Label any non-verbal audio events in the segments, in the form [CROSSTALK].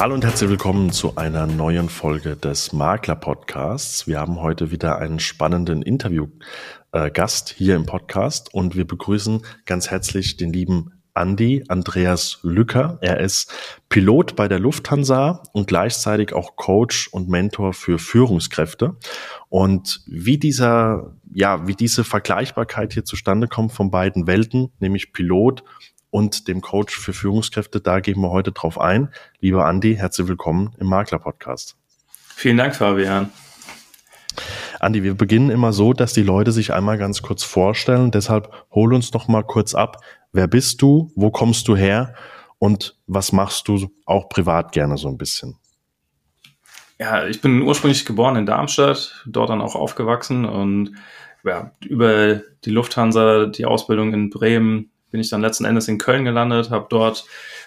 Hallo und herzlich willkommen zu einer neuen Folge des Makler Podcasts. Wir haben heute wieder einen spannenden Interviewgast hier im Podcast und wir begrüßen ganz herzlich den lieben Andi Andreas Lücker. Er ist Pilot bei der Lufthansa und gleichzeitig auch Coach und Mentor für Führungskräfte. Und wie dieser, ja, wie diese Vergleichbarkeit hier zustande kommt von beiden Welten, nämlich Pilot und dem Coach für Führungskräfte, da gehen wir heute drauf ein. Lieber Andi, herzlich willkommen im Makler Podcast. Vielen Dank, Fabian. Andi, wir beginnen immer so, dass die Leute sich einmal ganz kurz vorstellen. Deshalb hol uns doch mal kurz ab. Wer bist du? Wo kommst du her? Und was machst du auch privat gerne so ein bisschen? Ja, ich bin ursprünglich geboren in Darmstadt, dort dann auch aufgewachsen und ja, über die Lufthansa, die Ausbildung in Bremen, bin ich dann letzten Endes in Köln gelandet, habe dort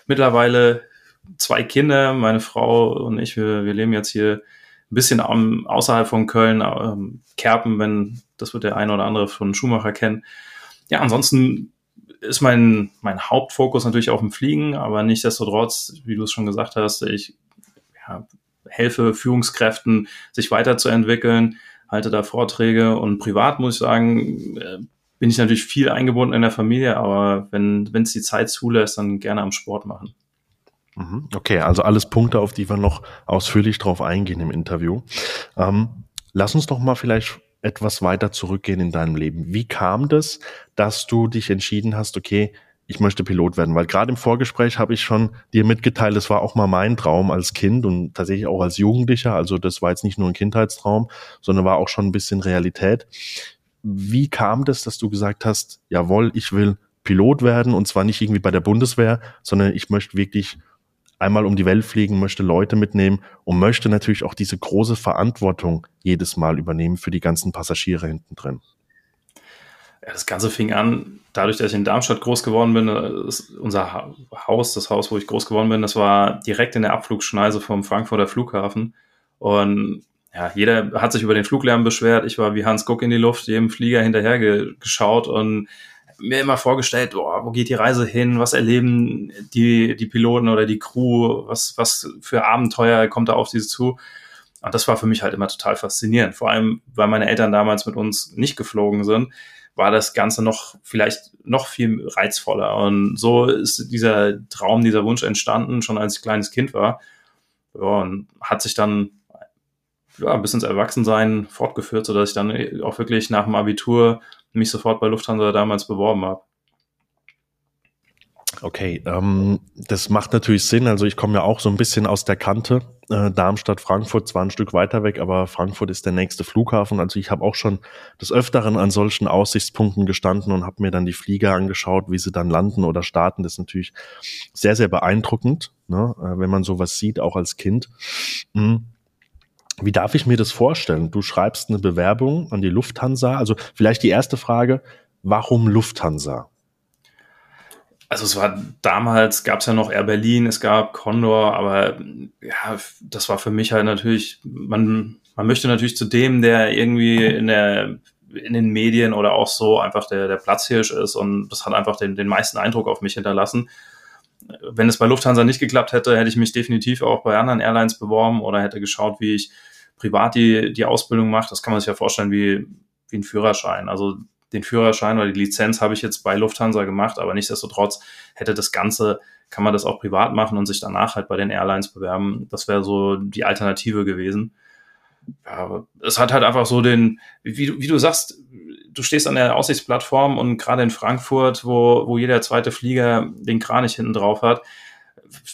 mittlerweile zwei Kinder, meine Frau und ich, wir, wir leben jetzt hier ein bisschen am, außerhalb von Köln, ähm, Kerpen, wenn das wird der eine oder andere von Schumacher kennen. Ja, ansonsten ist mein, mein Hauptfokus natürlich auf dem Fliegen, aber nichtsdestotrotz, wie du es schon gesagt hast, ich ja, helfe Führungskräften, sich weiterzuentwickeln, halte da Vorträge und privat muss ich sagen, äh, bin ich natürlich viel eingebunden in der Familie, aber wenn es die Zeit zulässt, dann gerne am Sport machen. Mhm. Okay, also alles Punkte, auf die wir noch ausführlich drauf eingehen im Interview. Ähm, lass uns doch mal vielleicht etwas weiter zurückgehen in deinem Leben. Wie kam das, dass du dich entschieden hast, okay, ich möchte Pilot werden? Weil gerade im Vorgespräch habe ich schon dir mitgeteilt, das war auch mal mein Traum als Kind und tatsächlich auch als Jugendlicher. Also das war jetzt nicht nur ein Kindheitstraum, sondern war auch schon ein bisschen Realität. Wie kam das, dass du gesagt hast, jawohl, ich will Pilot werden und zwar nicht irgendwie bei der Bundeswehr, sondern ich möchte wirklich einmal um die Welt fliegen, möchte Leute mitnehmen und möchte natürlich auch diese große Verantwortung jedes Mal übernehmen für die ganzen Passagiere hinten drin. Ja, das Ganze fing an, dadurch, dass ich in Darmstadt groß geworden bin, unser Haus, das Haus, wo ich groß geworden bin, das war direkt in der Abflugschneise vom Frankfurter Flughafen. Und ja, jeder hat sich über den Fluglärm beschwert. Ich war wie Hans Guck in die Luft, jedem Flieger hinterher geschaut und mir immer vorgestellt, oh, wo geht die Reise hin, was erleben die, die Piloten oder die Crew, was, was für Abenteuer kommt da auf sie zu. Und das war für mich halt immer total faszinierend. Vor allem, weil meine Eltern damals mit uns nicht geflogen sind, war das Ganze noch vielleicht noch viel reizvoller. Und so ist dieser Traum, dieser Wunsch entstanden, schon als ich kleines Kind war. Ja, und hat sich dann ja, bis ins Erwachsensein fortgeführt, sodass ich dann auch wirklich nach dem Abitur mich sofort bei Lufthansa damals beworben habe. Okay, ähm, das macht natürlich Sinn. Also ich komme ja auch so ein bisschen aus der Kante. Äh, Darmstadt, Frankfurt zwar ein Stück weiter weg, aber Frankfurt ist der nächste Flughafen. Also ich habe auch schon des Öfteren an solchen Aussichtspunkten gestanden und habe mir dann die Flieger angeschaut, wie sie dann landen oder starten. Das ist natürlich sehr, sehr beeindruckend, ne? äh, wenn man sowas sieht, auch als Kind. Mhm. Wie darf ich mir das vorstellen? Du schreibst eine Bewerbung an die Lufthansa. Also vielleicht die erste Frage, warum Lufthansa? Also es war damals, gab es ja noch Air Berlin, es gab Condor, aber ja, das war für mich halt natürlich, man, man möchte natürlich zu dem, der irgendwie in der in den Medien oder auch so einfach der, der Platzhirsch ist und das hat einfach den, den meisten Eindruck auf mich hinterlassen. Wenn es bei Lufthansa nicht geklappt hätte, hätte ich mich definitiv auch bei anderen Airlines beworben oder hätte geschaut, wie ich privat die, die Ausbildung mache. Das kann man sich ja vorstellen wie, wie ein Führerschein. Also den Führerschein oder die Lizenz habe ich jetzt bei Lufthansa gemacht, aber nichtsdestotrotz hätte das Ganze, kann man das auch privat machen und sich danach halt bei den Airlines bewerben. Das wäre so die Alternative gewesen. Ja, es hat halt einfach so den, wie, wie du sagst, du stehst an der Aussichtsplattform und gerade in Frankfurt, wo, wo jeder zweite Flieger den Kranich hinten drauf hat,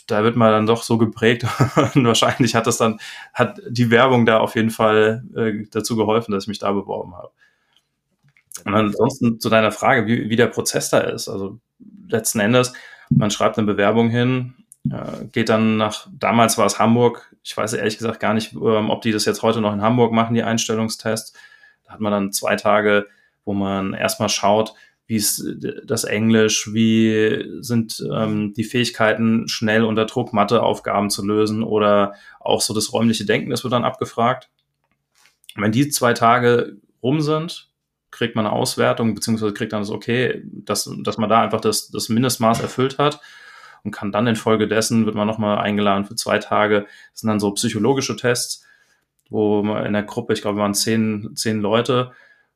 da wird man dann doch so geprägt [LAUGHS] und wahrscheinlich hat das dann, hat die Werbung da auf jeden Fall äh, dazu geholfen, dass ich mich da beworben habe. Und ansonsten zu deiner Frage, wie, wie der Prozess da ist. Also letzten Endes, man schreibt eine Bewerbung hin, äh, geht dann nach, damals war es Hamburg, ich weiß ehrlich gesagt gar nicht, ähm, ob die das jetzt heute noch in Hamburg machen, die Einstellungstests. Da hat man dann zwei Tage, wo man erstmal schaut, wie ist das Englisch, wie sind ähm, die Fähigkeiten, schnell unter Druck Matheaufgaben zu lösen oder auch so das räumliche Denken, das wird dann abgefragt. wenn die zwei Tage rum sind, kriegt man eine Auswertung, beziehungsweise kriegt dann das Okay, dass, dass man da einfach das, das Mindestmaß erfüllt hat. und kann dann infolgedessen, wird man nochmal eingeladen für zwei Tage. Das sind dann so psychologische Tests, wo man in der Gruppe, ich glaube, waren zehn, zehn Leute,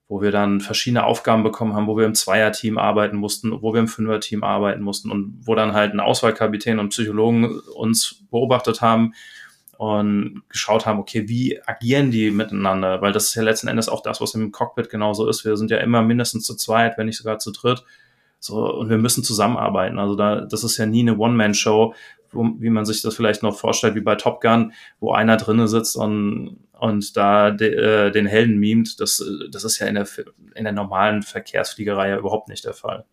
wo wir dann verschiedene Aufgaben bekommen haben, wo wir im Zweierteam arbeiten mussten, wo wir im Fünferteam arbeiten mussten und wo dann halt ein Auswahlkapitän und Psychologen uns beobachtet haben und geschaut haben, okay, wie agieren die miteinander? Weil das ist ja letzten Endes auch das, was im Cockpit genauso ist. Wir sind ja immer mindestens zu zweit, wenn nicht sogar zu dritt. So, und wir müssen zusammenarbeiten. Also da, das ist ja nie eine One-Man-Show, wie man sich das vielleicht noch vorstellt, wie bei Top Gun, wo einer drinnen sitzt und, und da de, äh, den Helden mimt. Das, das ist ja in der, in der normalen Verkehrsfliegerei ja überhaupt nicht der Fall.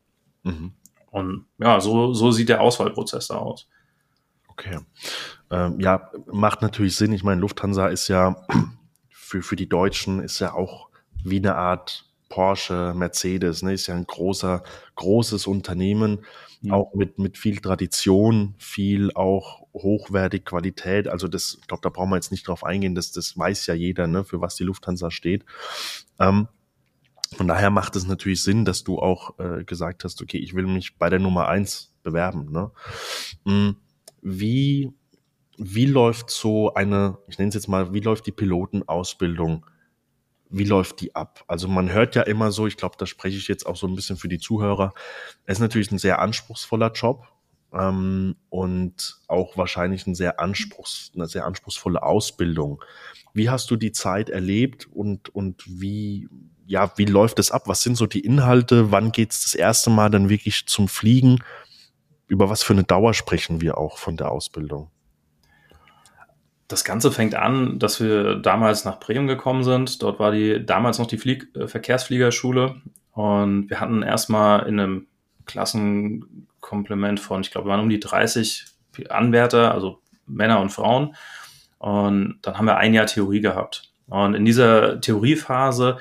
Mhm. Und ja, so, so sieht der Auswahlprozess da aus. Okay. Ähm, ja, macht natürlich Sinn. Ich meine, Lufthansa ist ja [CLEARS THROAT] für, für die Deutschen ist ja auch wie eine Art Porsche, Mercedes, ne, ist ja ein großer, großes Unternehmen, mhm. auch mit, mit viel Tradition, viel auch hochwertig Qualität. Also das, ich glaube, da brauchen wir jetzt nicht drauf eingehen, das, das weiß ja jeder, ne, für was die Lufthansa steht. Ähm, von daher macht es natürlich Sinn, dass du auch äh, gesagt hast, okay, ich will mich bei der Nummer eins bewerben. Ne? Hm, wie, wie läuft so eine, ich nenne es jetzt mal, wie läuft die Pilotenausbildung wie läuft die ab? Also man hört ja immer so, ich glaube, da spreche ich jetzt auch so ein bisschen für die Zuhörer. Es ist natürlich ein sehr anspruchsvoller Job ähm, und auch wahrscheinlich ein sehr anspruchs, eine sehr anspruchsvolle Ausbildung. Wie hast du die Zeit erlebt und, und wie, ja, wie läuft es ab? Was sind so die Inhalte? Wann geht es das erste Mal dann wirklich zum Fliegen? Über was für eine Dauer sprechen wir auch von der Ausbildung? das Ganze fängt an, dass wir damals nach Bremen gekommen sind. Dort war die damals noch die Flieg äh, Verkehrsfliegerschule und wir hatten erstmal in einem Klassenkomplement von, ich glaube, waren um die 30 Anwärter, also Männer und Frauen. Und dann haben wir ein Jahr Theorie gehabt. Und in dieser Theoriephase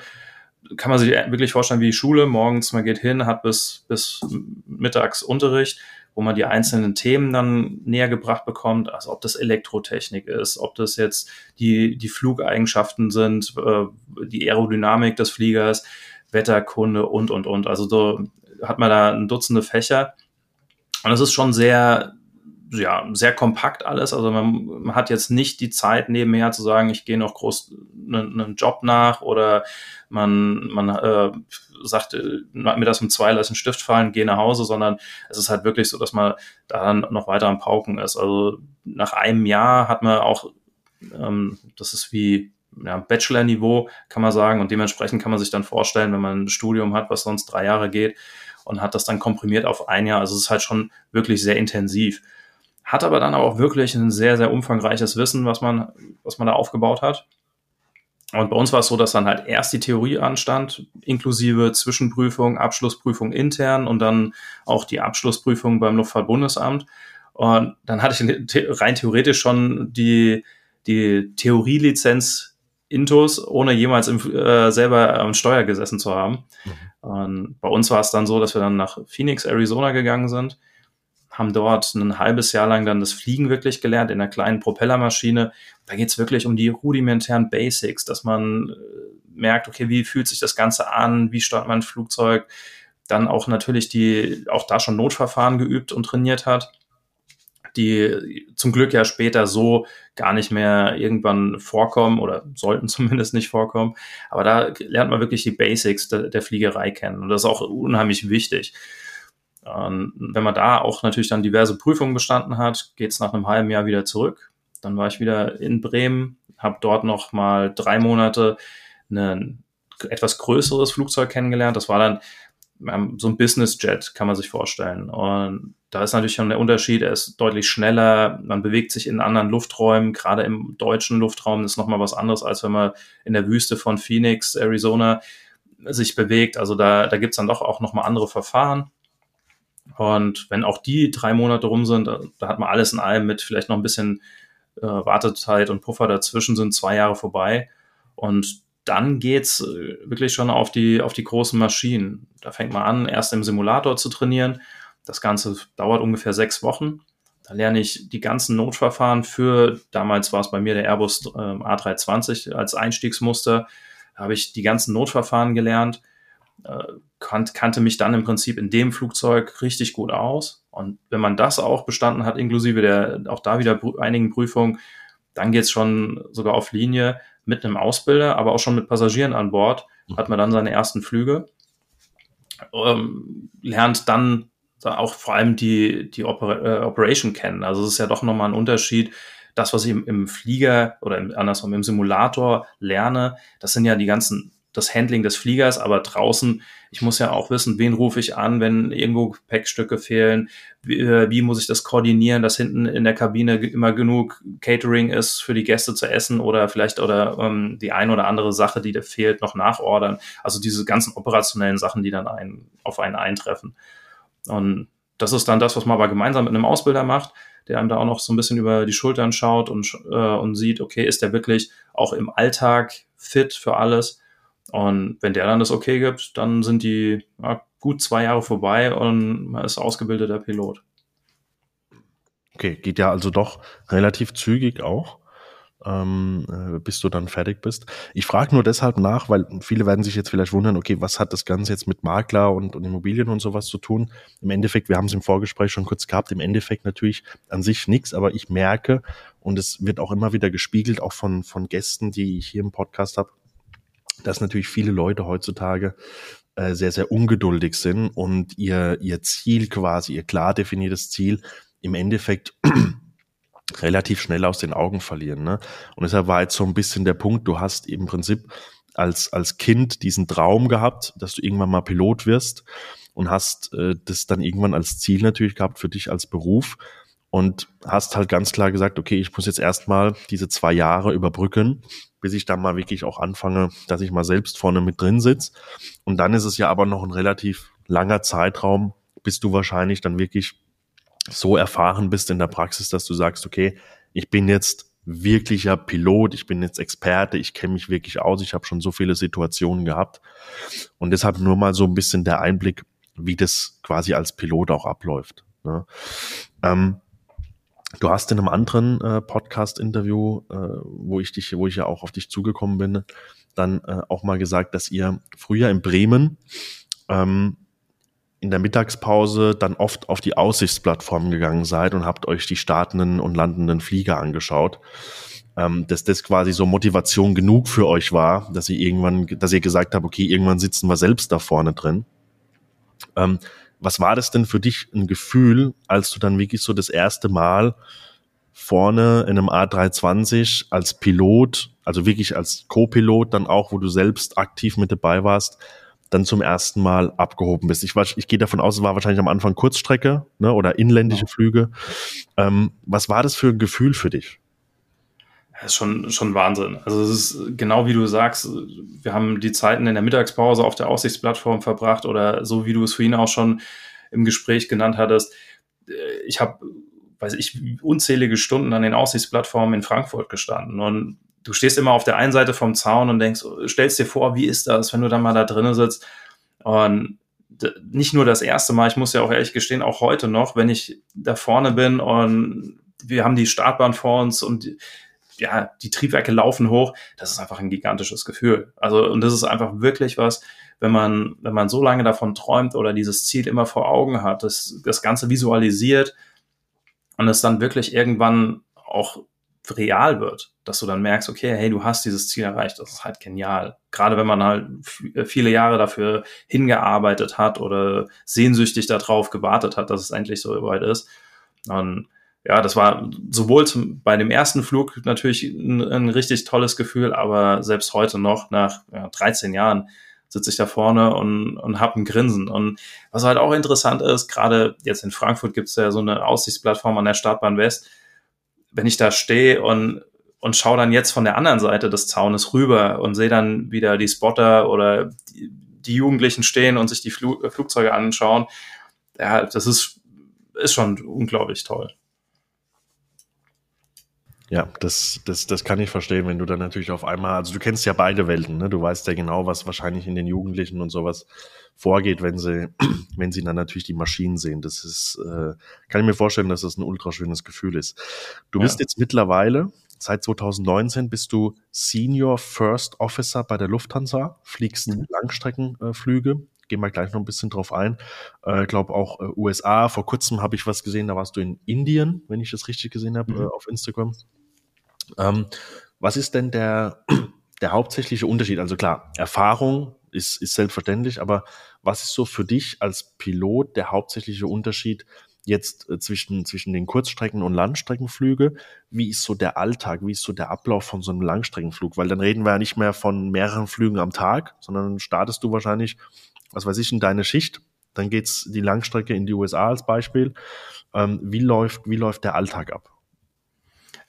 kann man sich wirklich vorstellen wie die Schule. Morgens, man geht hin, hat bis, bis mittags Unterricht wo man die einzelnen Themen dann näher gebracht bekommt, also ob das Elektrotechnik ist, ob das jetzt die, die Flugeigenschaften sind, äh, die Aerodynamik des Fliegers, Wetterkunde und, und, und. Also so hat man da ein Dutzende Fächer. Und es ist schon sehr, ja, sehr kompakt alles. Also man, man, hat jetzt nicht die Zeit nebenher zu sagen, ich gehe noch groß einen, Job nach oder man, man äh, sagt, äh, mir das um zwei, lass einen Stift fallen, geh nach Hause, sondern es ist halt wirklich so, dass man da dann noch weiter am Pauken ist. Also nach einem Jahr hat man auch, ähm, das ist wie ja, Bachelor-Niveau, kann man sagen, und dementsprechend kann man sich dann vorstellen, wenn man ein Studium hat, was sonst drei Jahre geht, und hat das dann komprimiert auf ein Jahr. Also es ist halt schon wirklich sehr intensiv. Hat aber dann auch wirklich ein sehr, sehr umfangreiches Wissen, was man, was man da aufgebaut hat. Und bei uns war es so, dass dann halt erst die Theorie anstand, inklusive Zwischenprüfung, Abschlussprüfung intern und dann auch die Abschlussprüfung beim Luftfahrtbundesamt. Und dann hatte ich [LAUGHS] rein theoretisch schon die, die Theorielizenz Intus, ohne jemals im, äh, selber am Steuer gesessen zu haben. Mhm. Und bei uns war es dann so, dass wir dann nach Phoenix, Arizona gegangen sind haben dort ein halbes Jahr lang dann das Fliegen wirklich gelernt in einer kleinen Propellermaschine. Da geht es wirklich um die rudimentären Basics, dass man äh, merkt, okay, wie fühlt sich das Ganze an, wie startet man ein Flugzeug, dann auch natürlich die, auch da schon Notverfahren geübt und trainiert hat, die zum Glück ja später so gar nicht mehr irgendwann vorkommen oder sollten [LAUGHS] zumindest nicht vorkommen. Aber da lernt man wirklich die Basics der, der Fliegerei kennen und das ist auch unheimlich wichtig. Und wenn man da auch natürlich dann diverse Prüfungen bestanden hat, geht es nach einem halben Jahr wieder zurück. Dann war ich wieder in Bremen, habe dort noch mal drei Monate ein etwas größeres Flugzeug kennengelernt. Das war dann so ein Business Jet, kann man sich vorstellen. Und da ist natürlich schon der Unterschied, er ist deutlich schneller, man bewegt sich in anderen Lufträumen, gerade im deutschen Luftraum ist nochmal was anderes, als wenn man in der Wüste von Phoenix, Arizona sich bewegt. Also da, da gibt es dann doch auch nochmal andere Verfahren. Und wenn auch die drei Monate rum sind, da, da hat man alles in allem mit vielleicht noch ein bisschen äh, Wartezeit und Puffer dazwischen sind zwei Jahre vorbei. Und dann geht's äh, wirklich schon auf die, auf die großen Maschinen. Da fängt man an, erst im Simulator zu trainieren. Das Ganze dauert ungefähr sechs Wochen. Da lerne ich die ganzen Notverfahren für, damals war es bei mir der Airbus äh, A320 als Einstiegsmuster. Da habe ich die ganzen Notverfahren gelernt äh, kan kannte mich dann im Prinzip in dem Flugzeug richtig gut aus. Und wenn man das auch bestanden hat, inklusive der auch da wieder einigen Prüfungen, dann geht's schon sogar auf Linie mit einem Ausbilder, aber auch schon mit Passagieren an Bord, hat man dann seine ersten Flüge, ähm, lernt dann auch vor allem die, die Oper äh, Operation kennen. Also es ist ja doch nochmal ein Unterschied. Das, was ich im, im Flieger oder im, andersrum im Simulator lerne, das sind ja die ganzen das Handling des Fliegers, aber draußen, ich muss ja auch wissen, wen rufe ich an, wenn irgendwo Gepäckstücke fehlen, wie, äh, wie, muss ich das koordinieren, dass hinten in der Kabine immer genug Catering ist für die Gäste zu essen oder vielleicht oder ähm, die ein oder andere Sache, die da fehlt, noch nachordern. Also diese ganzen operationellen Sachen, die dann ein, auf einen eintreffen. Und das ist dann das, was man aber gemeinsam mit einem Ausbilder macht, der einem da auch noch so ein bisschen über die Schultern schaut und, äh, und sieht, okay, ist der wirklich auch im Alltag fit für alles? Und wenn der dann das okay gibt, dann sind die ja, gut zwei Jahre vorbei und man ist ausgebildeter Pilot. Okay, geht ja also doch relativ zügig auch, ähm, äh, bis du dann fertig bist. Ich frage nur deshalb nach, weil viele werden sich jetzt vielleicht wundern, okay, was hat das Ganze jetzt mit Makler und, und Immobilien und sowas zu tun? Im Endeffekt, wir haben es im Vorgespräch schon kurz gehabt, im Endeffekt natürlich an sich nichts, aber ich merke, und es wird auch immer wieder gespiegelt, auch von, von Gästen, die ich hier im Podcast habe, dass natürlich viele Leute heutzutage äh, sehr, sehr ungeduldig sind und ihr, ihr Ziel quasi, ihr klar definiertes Ziel im Endeffekt [CLEARS THROAT] relativ schnell aus den Augen verlieren. Ne? Und deshalb war jetzt so ein bisschen der Punkt, du hast im Prinzip als, als Kind diesen Traum gehabt, dass du irgendwann mal Pilot wirst und hast äh, das dann irgendwann als Ziel natürlich gehabt für dich als Beruf und hast halt ganz klar gesagt, okay, ich muss jetzt erstmal diese zwei Jahre überbrücken, bis ich dann mal wirklich auch anfange, dass ich mal selbst vorne mit drin sitze. Und dann ist es ja aber noch ein relativ langer Zeitraum, bis du wahrscheinlich dann wirklich so erfahren bist in der Praxis, dass du sagst, okay, ich bin jetzt wirklicher Pilot, ich bin jetzt Experte, ich kenne mich wirklich aus, ich habe schon so viele Situationen gehabt. Und deshalb nur mal so ein bisschen der Einblick, wie das quasi als Pilot auch abläuft. Ne? Ähm, Du hast in einem anderen äh, Podcast-Interview, äh, wo ich dich, wo ich ja auch auf dich zugekommen bin, dann äh, auch mal gesagt, dass ihr früher in Bremen ähm, in der Mittagspause dann oft auf die Aussichtsplattform gegangen seid und habt euch die startenden und landenden Flieger angeschaut. Ähm, dass das quasi so Motivation genug für euch war, dass ihr irgendwann, dass ihr gesagt habt, okay, irgendwann sitzen wir selbst da vorne drin. Ähm, was war das denn für dich ein Gefühl, als du dann wirklich so das erste Mal vorne in einem A320 als Pilot, also wirklich als Co-Pilot dann auch, wo du selbst aktiv mit dabei warst, dann zum ersten Mal abgehoben bist. Ich, ich gehe davon aus, es war wahrscheinlich am Anfang Kurzstrecke ne, oder inländische. Flüge. Ähm, was war das für ein Gefühl für dich? Das ist schon, schon Wahnsinn. Also es ist genau wie du sagst, wir haben die Zeiten in der Mittagspause auf der Aussichtsplattform verbracht oder so wie du es vorhin auch schon im Gespräch genannt hattest. Ich habe, weiß ich, unzählige Stunden an den Aussichtsplattformen in Frankfurt gestanden und du stehst immer auf der einen Seite vom Zaun und denkst, stellst dir vor, wie ist das, wenn du dann mal da drinnen sitzt und nicht nur das erste Mal, ich muss ja auch ehrlich gestehen, auch heute noch, wenn ich da vorne bin und wir haben die Startbahn vor uns und ja, die Triebwerke laufen hoch, das ist einfach ein gigantisches Gefühl. Also, und das ist einfach wirklich was, wenn man, wenn man so lange davon träumt oder dieses Ziel immer vor Augen hat, das, das Ganze visualisiert und es dann wirklich irgendwann auch real wird, dass du dann merkst, okay, hey, du hast dieses Ziel erreicht, das ist halt genial. Gerade wenn man halt viele Jahre dafür hingearbeitet hat oder sehnsüchtig darauf gewartet hat, dass es endlich so weit ist. Und ja, das war sowohl zum, bei dem ersten Flug natürlich ein, ein, richtig tolles Gefühl, aber selbst heute noch, nach ja, 13 Jahren, sitze ich da vorne und, und habe ein Grinsen. Und was halt auch interessant ist, gerade jetzt in Frankfurt gibt es ja so eine Aussichtsplattform an der Startbahn West. Wenn ich da stehe und, und schaue dann jetzt von der anderen Seite des Zaunes rüber und sehe dann wieder die Spotter oder die, die Jugendlichen stehen und sich die Fl Flugzeuge anschauen, ja, das ist, ist schon unglaublich toll. Ja, das, das, das kann ich verstehen, wenn du dann natürlich auf einmal, also du kennst ja beide Welten, ne? Du weißt ja genau, was wahrscheinlich in den Jugendlichen und sowas vorgeht, wenn sie, [CLEARS THROAT] wenn sie dann natürlich die Maschinen sehen. Das ist, äh, kann ich mir vorstellen, dass das ein ultra schönes Gefühl ist. Du ja. bist jetzt mittlerweile seit 2019 bist du Senior First Officer bei der Lufthansa, fliegst mhm. Langstreckenflüge. Gehen wir gleich noch ein bisschen drauf ein. Ich äh, glaube auch äh, USA. Vor kurzem habe ich was gesehen, da warst du in Indien, wenn ich das richtig gesehen habe, mhm. äh, auf Instagram. Ähm, was ist denn der, [CLEARS THROAT] der hauptsächliche Unterschied? Also klar, Erfahrung ist, ist selbstverständlich, aber was ist so für dich als Pilot der hauptsächliche Unterschied jetzt äh, zwischen, zwischen den Kurzstrecken- und Langstreckenflüge? Wie ist so der Alltag? Wie ist so der Ablauf von so einem Langstreckenflug? Weil dann reden wir ja nicht mehr von mehreren Flügen am Tag, sondern startest du wahrscheinlich, was weiß ich, in deine Schicht. Dann geht's die Langstrecke in die USA als Beispiel. Ähm, wie läuft, wie läuft der Alltag ab?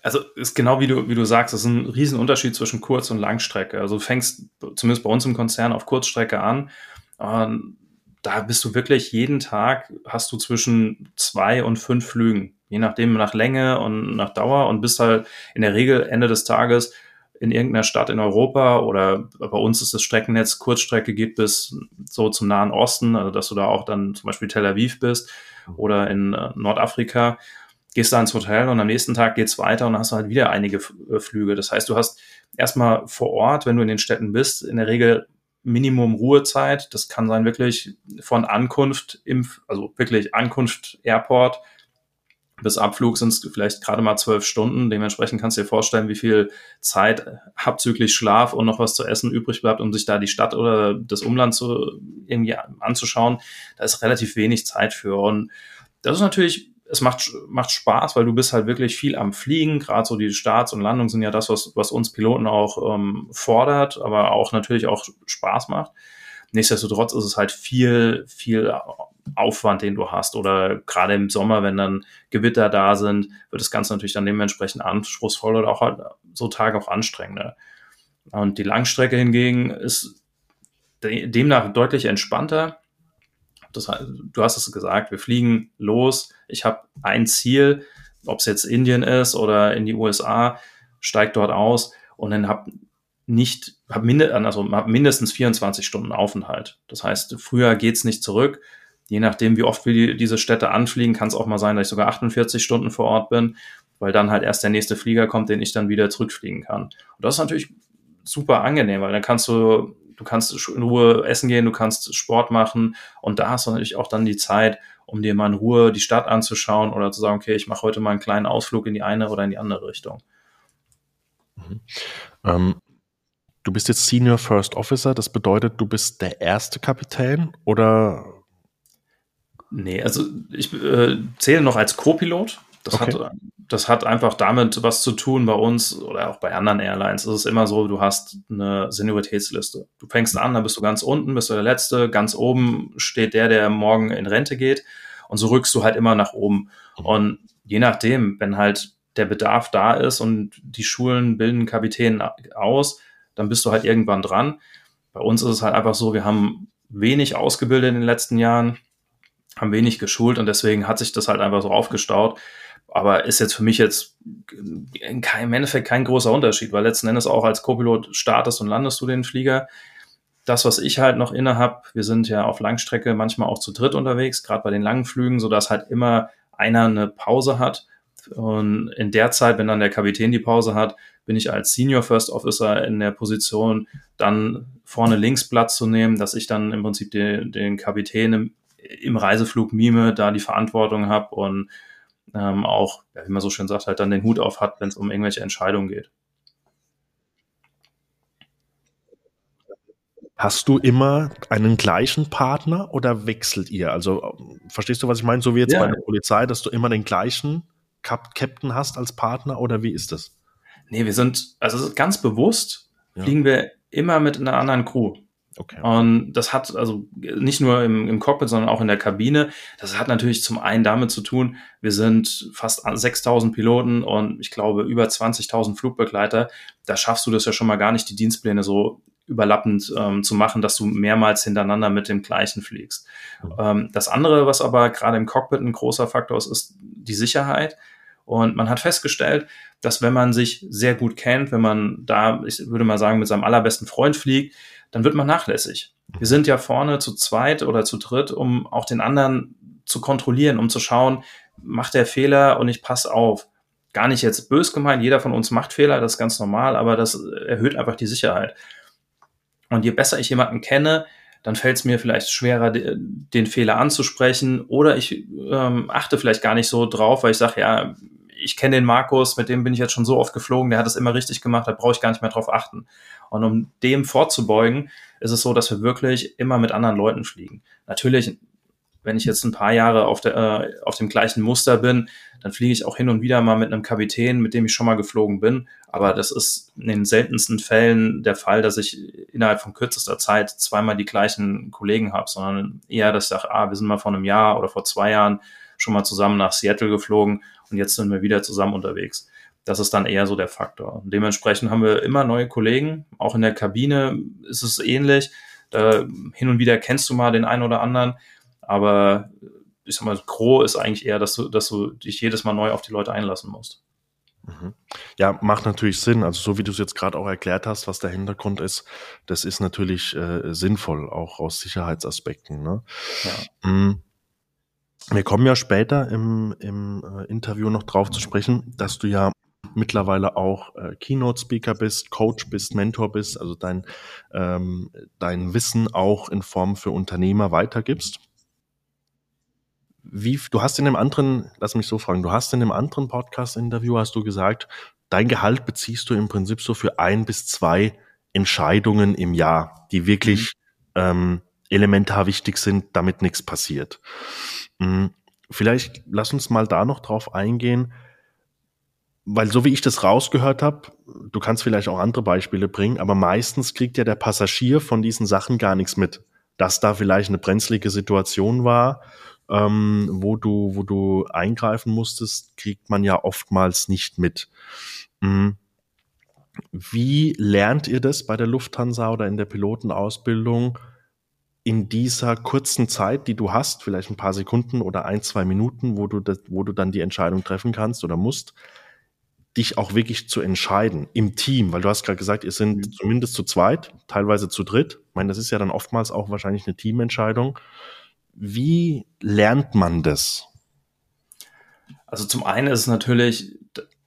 Also ist genau wie du, wie du sagst, es ist ein Riesenunterschied zwischen Kurz- und Langstrecke. Also du fängst zumindest bei uns im Konzern auf Kurzstrecke an. Ähm, da bist du wirklich jeden Tag hast du zwischen zwei und fünf Flügen, je nachdem nach Länge und nach Dauer und bist halt in der Regel Ende des Tages in irgendeiner Stadt in Europa oder bei uns ist das Streckennetz Kurzstrecke geht bis so zum Nahen Osten, also dass du da auch dann zum Beispiel Tel Aviv bist oder in äh, Nordafrika gehst da ins Hotel und am nächsten Tag geht's weiter und hast halt wieder einige äh, Flüge. Das heißt, du hast erstmal vor Ort, wenn du in den Städten bist, in der Regel Minimum Ruhezeit. Das kann sein wirklich von Ankunft im, also wirklich Ankunft Airport bis Abflug sind es vielleicht gerade mal zwölf Stunden. Dementsprechend kannst du dir vorstellen, wie viel Zeit abzüglich Schlaf und noch was zu essen übrig bleibt, um sich da die Stadt oder das Umland zu, irgendwie anzuschauen. Da ist relativ wenig Zeit für. Und das ist natürlich es macht, macht Spaß, weil du bist halt wirklich viel am Fliegen. Gerade so die Starts und Landungen sind ja das, was, was uns Piloten auch ähm, fordert, aber auch natürlich auch Spaß macht. Nichtsdestotrotz ist es halt viel, viel Aufwand, den du hast. Oder gerade im Sommer, wenn dann Gewitter da sind, wird das Ganze natürlich dann dementsprechend anspruchsvoll oder auch halt so Tage auch anstrengender. Und die Langstrecke hingegen ist demnach deutlich entspannter das, du hast es gesagt, wir fliegen los. Ich habe ein Ziel, ob es jetzt Indien ist oder in die USA, steigt dort aus und dann habe nicht, habe mind, also hab mindestens 24 Stunden Aufenthalt. Das heißt, früher geht's nicht zurück. Je nachdem, wie oft wir die, diese Städte anfliegen, kann es auch mal sein, dass ich sogar 48 Stunden vor Ort bin, weil dann halt erst der nächste Flieger kommt, den ich dann wieder zurückfliegen kann. Und das ist natürlich super angenehm, weil dann kannst du du kannst in Ruhe essen gehen, du kannst Sport machen und da hast du natürlich auch dann die Zeit, um dir mal in Ruhe die Stadt anzuschauen oder zu sagen, okay, ich mache heute mal einen kleinen Ausflug in die eine oder in die andere Richtung. Mhm. Ähm, du bist jetzt Senior First Officer, das bedeutet, du bist der erste Kapitän oder? Nee, also ich äh, zähle noch als Co-Pilot. Das okay. hat das hat einfach damit was zu tun bei uns oder auch bei anderen Airlines. Es ist immer so, du hast eine Senioritätsliste. Du fängst an, dann bist du ganz unten, bist du der Letzte, ganz oben steht der, der morgen in Rente geht und so rückst du halt immer nach oben. Und je nachdem, wenn halt der Bedarf da ist und die Schulen bilden Kapitän aus, dann bist du halt irgendwann dran. Bei uns ist es halt einfach so, wir haben wenig ausgebildet in den letzten Jahren, haben wenig geschult und deswegen hat sich das halt einfach so aufgestaut aber ist jetzt für mich jetzt in keinem im Endeffekt kein großer Unterschied, weil letzten Endes auch als Co-Pilot startest und landest du den Flieger. Das, was ich halt noch inne habe, wir sind ja auf Langstrecke manchmal auch zu dritt unterwegs, gerade bei den langen Flügen, sodass halt immer einer eine Pause hat. Und in der Zeit, wenn dann der Kapitän die Pause hat, bin ich als Senior First Officer in der Position, dann vorne links Platz zu nehmen, dass ich dann im Prinzip den, den Kapitän im, im Reiseflug mime, da die Verantwortung habe und ähm, auch, ja, wie man so schön sagt, halt dann den Hut auf hat, wenn es um irgendwelche Entscheidungen geht. Hast du immer einen gleichen Partner oder wechselt ihr? Also verstehst du, was ich meine? So wie jetzt ja. bei der Polizei, dass du immer den gleichen Cap Captain hast als Partner oder wie ist das? Nee, wir sind, also ganz bewusst ja. fliegen wir immer mit einer anderen Crew. Okay. Und das hat also nicht nur im, im Cockpit, sondern auch in der Kabine. Das hat natürlich zum einen damit zu tun, wir sind fast 6000 Piloten und ich glaube über 20.000 Flugbegleiter. Da schaffst du das ja schon mal gar nicht, die Dienstpläne so überlappend ähm, zu machen, dass du mehrmals hintereinander mit dem gleichen fliegst. Mhm. Ähm, das andere, was aber gerade im Cockpit ein großer Faktor ist, ist die Sicherheit. Und man hat festgestellt, dass wenn man sich sehr gut kennt, wenn man da, ich würde mal sagen, mit seinem allerbesten Freund fliegt, dann wird man nachlässig. Wir sind ja vorne zu zweit oder zu dritt, um auch den anderen zu kontrollieren, um zu schauen, macht der Fehler und ich passe auf. gar nicht jetzt bös gemeint, jeder von uns macht Fehler, das ist ganz normal, aber das erhöht einfach die Sicherheit. Und je besser ich jemanden kenne, dann fällt es mir vielleicht schwerer, den Fehler anzusprechen oder ich ähm, achte vielleicht gar nicht so drauf, weil ich sage, ja, ich kenne den Markus, mit dem bin ich jetzt schon so oft geflogen, der hat es immer richtig gemacht, da brauche ich gar nicht mehr drauf achten. Und um dem vorzubeugen, ist es so, dass wir wirklich immer mit anderen Leuten fliegen. Natürlich wenn ich jetzt ein paar Jahre auf, der, äh, auf dem gleichen Muster bin, dann fliege ich auch hin und wieder mal mit einem Kapitän, mit dem ich schon mal geflogen bin. Aber das ist in den seltensten Fällen der Fall, dass ich innerhalb von kürzester Zeit zweimal die gleichen Kollegen habe, sondern eher, dass ich sage, ah, wir sind mal vor einem Jahr oder vor zwei Jahren schon mal zusammen nach Seattle geflogen und jetzt sind wir wieder zusammen unterwegs. Das ist dann eher so der Faktor. Und dementsprechend haben wir immer neue Kollegen. Auch in der Kabine ist es ähnlich. Da hin und wieder kennst du mal den einen oder anderen. Aber ich sag mal, Gros ist eigentlich eher, dass du, dass du dich jedes Mal neu auf die Leute einlassen musst. Mhm. Ja, macht natürlich Sinn. Also so wie du es jetzt gerade auch erklärt hast, was der Hintergrund ist, das ist natürlich äh, sinnvoll, auch aus Sicherheitsaspekten. Ne? Ja. Mhm. Wir kommen ja später im, im äh, Interview noch drauf zu sprechen, dass du ja mittlerweile auch äh, Keynote-Speaker bist, Coach bist, Mentor bist, also dein, ähm, dein Wissen auch in Form für Unternehmer weitergibst wie, du hast in einem anderen, lass mich so fragen, du hast in einem anderen Podcast-Interview, hast du gesagt, dein Gehalt beziehst du im Prinzip so für ein bis zwei Entscheidungen im Jahr, die wirklich mhm. ähm, elementar wichtig sind, damit nichts passiert. Mhm. Vielleicht lass uns mal da noch drauf eingehen, weil so wie ich das rausgehört habe, du kannst vielleicht auch andere Beispiele bringen, aber meistens kriegt ja der Passagier von diesen Sachen gar nichts mit, dass da vielleicht eine brenzlige Situation war ähm, wo du, wo du eingreifen musstest, kriegt man ja oftmals nicht mit. Mhm. Wie lernt ihr das bei der Lufthansa oder in der Pilotenausbildung in dieser kurzen Zeit, die du hast, vielleicht ein paar Sekunden oder ein, zwei Minuten, wo du, das, wo du dann die Entscheidung treffen kannst oder musst, dich auch wirklich zu entscheiden im Team, weil du hast gerade gesagt, ihr sind mhm. zumindest zu zweit, teilweise zu dritt. Ich meine, das ist ja dann oftmals auch wahrscheinlich eine Teamentscheidung. Wie lernt man das? Also zum einen ist es natürlich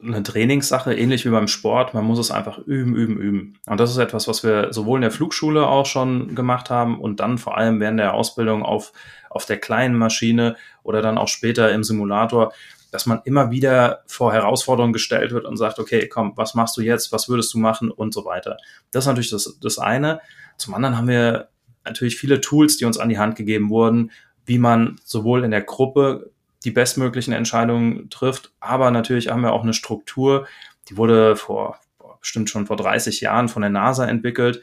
eine Trainingssache, ähnlich wie beim Sport. Man muss es einfach üben, üben, üben. Und das ist etwas, was wir sowohl in der Flugschule auch schon gemacht haben und dann vor allem während der Ausbildung auf, auf der kleinen Maschine oder dann auch später im Simulator, dass man immer wieder vor Herausforderungen gestellt wird und sagt, okay, komm, was machst du jetzt? Was würdest du machen? Und so weiter. Das ist natürlich das, das eine. Zum anderen haben wir natürlich viele Tools, die uns an die Hand gegeben wurden, wie man sowohl in der Gruppe die bestmöglichen Entscheidungen trifft, aber natürlich haben wir auch eine Struktur, die wurde vor bestimmt schon vor 30 Jahren von der NASA entwickelt.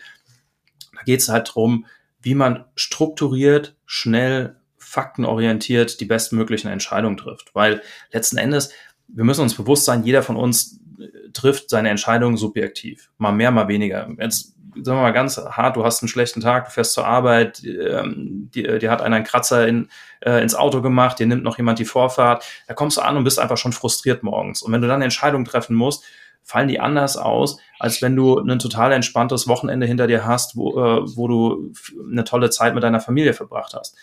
Da geht es halt darum, wie man strukturiert, schnell, faktenorientiert die bestmöglichen Entscheidungen trifft. Weil letzten Endes, wir müssen uns bewusst sein, jeder von uns trifft seine Entscheidungen subjektiv. Mal mehr, mal weniger. Jetzt sagen wir mal ganz hart, du hast einen schlechten Tag, du fährst zur Arbeit, ähm, dir, hat einer einen Kratzer in, äh, ins Auto gemacht, dir nimmt noch jemand die Vorfahrt, da kommst du an und bist einfach schon frustriert morgens. Und wenn du dann eine Entscheidung treffen musst, fallen die anders aus, als wenn du ein total entspanntes Wochenende hinter dir hast, wo, äh, wo du eine tolle Zeit mit deiner Familie verbracht hast.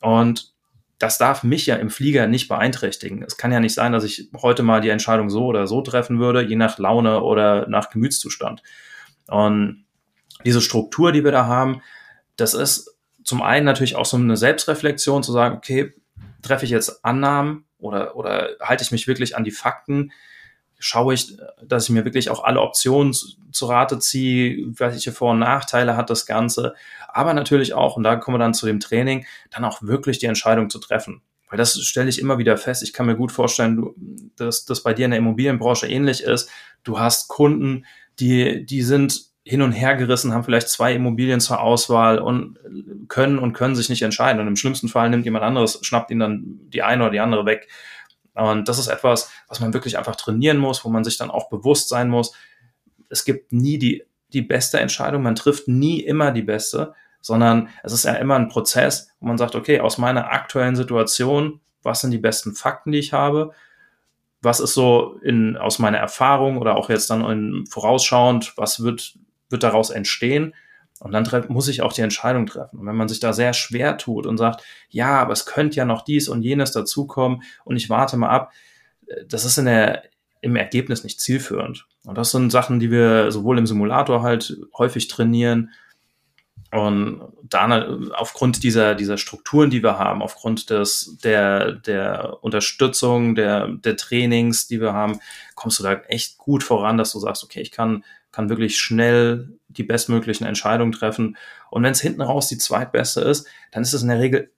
Und das darf mich ja im Flieger nicht beeinträchtigen. Es kann ja nicht sein, dass ich heute mal die Entscheidung so oder so treffen würde, je nach Laune oder nach Gemütszustand. Und diese Struktur, die wir da haben, das ist zum einen natürlich auch so eine Selbstreflexion, zu sagen, okay, treffe ich jetzt Annahmen oder, oder halte ich mich wirklich an die Fakten? Schaue ich, dass ich mir wirklich auch alle Optionen zu Rate ziehe, welche Vor- und Nachteile hat das Ganze, aber natürlich auch, und da kommen wir dann zu dem Training, dann auch wirklich die Entscheidung zu treffen. Weil das stelle ich immer wieder fest. Ich kann mir gut vorstellen, dass das bei dir in der Immobilienbranche ähnlich ist. Du hast Kunden, die, die sind hin und her gerissen, haben vielleicht zwei Immobilien zur Auswahl und können und können sich nicht entscheiden. Und im schlimmsten Fall nimmt jemand anderes, schnappt ihnen dann die eine oder die andere weg. Und das ist etwas, was man wirklich einfach trainieren muss, wo man sich dann auch bewusst sein muss. Es gibt nie die, die beste Entscheidung, man trifft nie immer die beste, sondern es ist ja immer ein Prozess, wo man sagt, okay, aus meiner aktuellen Situation, was sind die besten Fakten, die ich habe? Was ist so in, aus meiner Erfahrung oder auch jetzt dann in, vorausschauend, was wird wird daraus entstehen. Und dann muss ich auch die Entscheidung treffen. Und wenn man sich da sehr schwer tut und sagt, ja, aber es könnte ja noch dies und jenes dazukommen und ich warte mal ab, das ist in der, im Ergebnis nicht zielführend. Und das sind Sachen, die wir sowohl im Simulator halt häufig trainieren, und dann aufgrund dieser, dieser Strukturen, die wir haben, aufgrund des, der, der Unterstützung, der, der Trainings, die wir haben, kommst du da echt gut voran, dass du sagst, okay, ich kann, kann wirklich schnell die bestmöglichen Entscheidungen treffen. Und wenn es hinten raus die zweitbeste ist, dann ist es in der Regel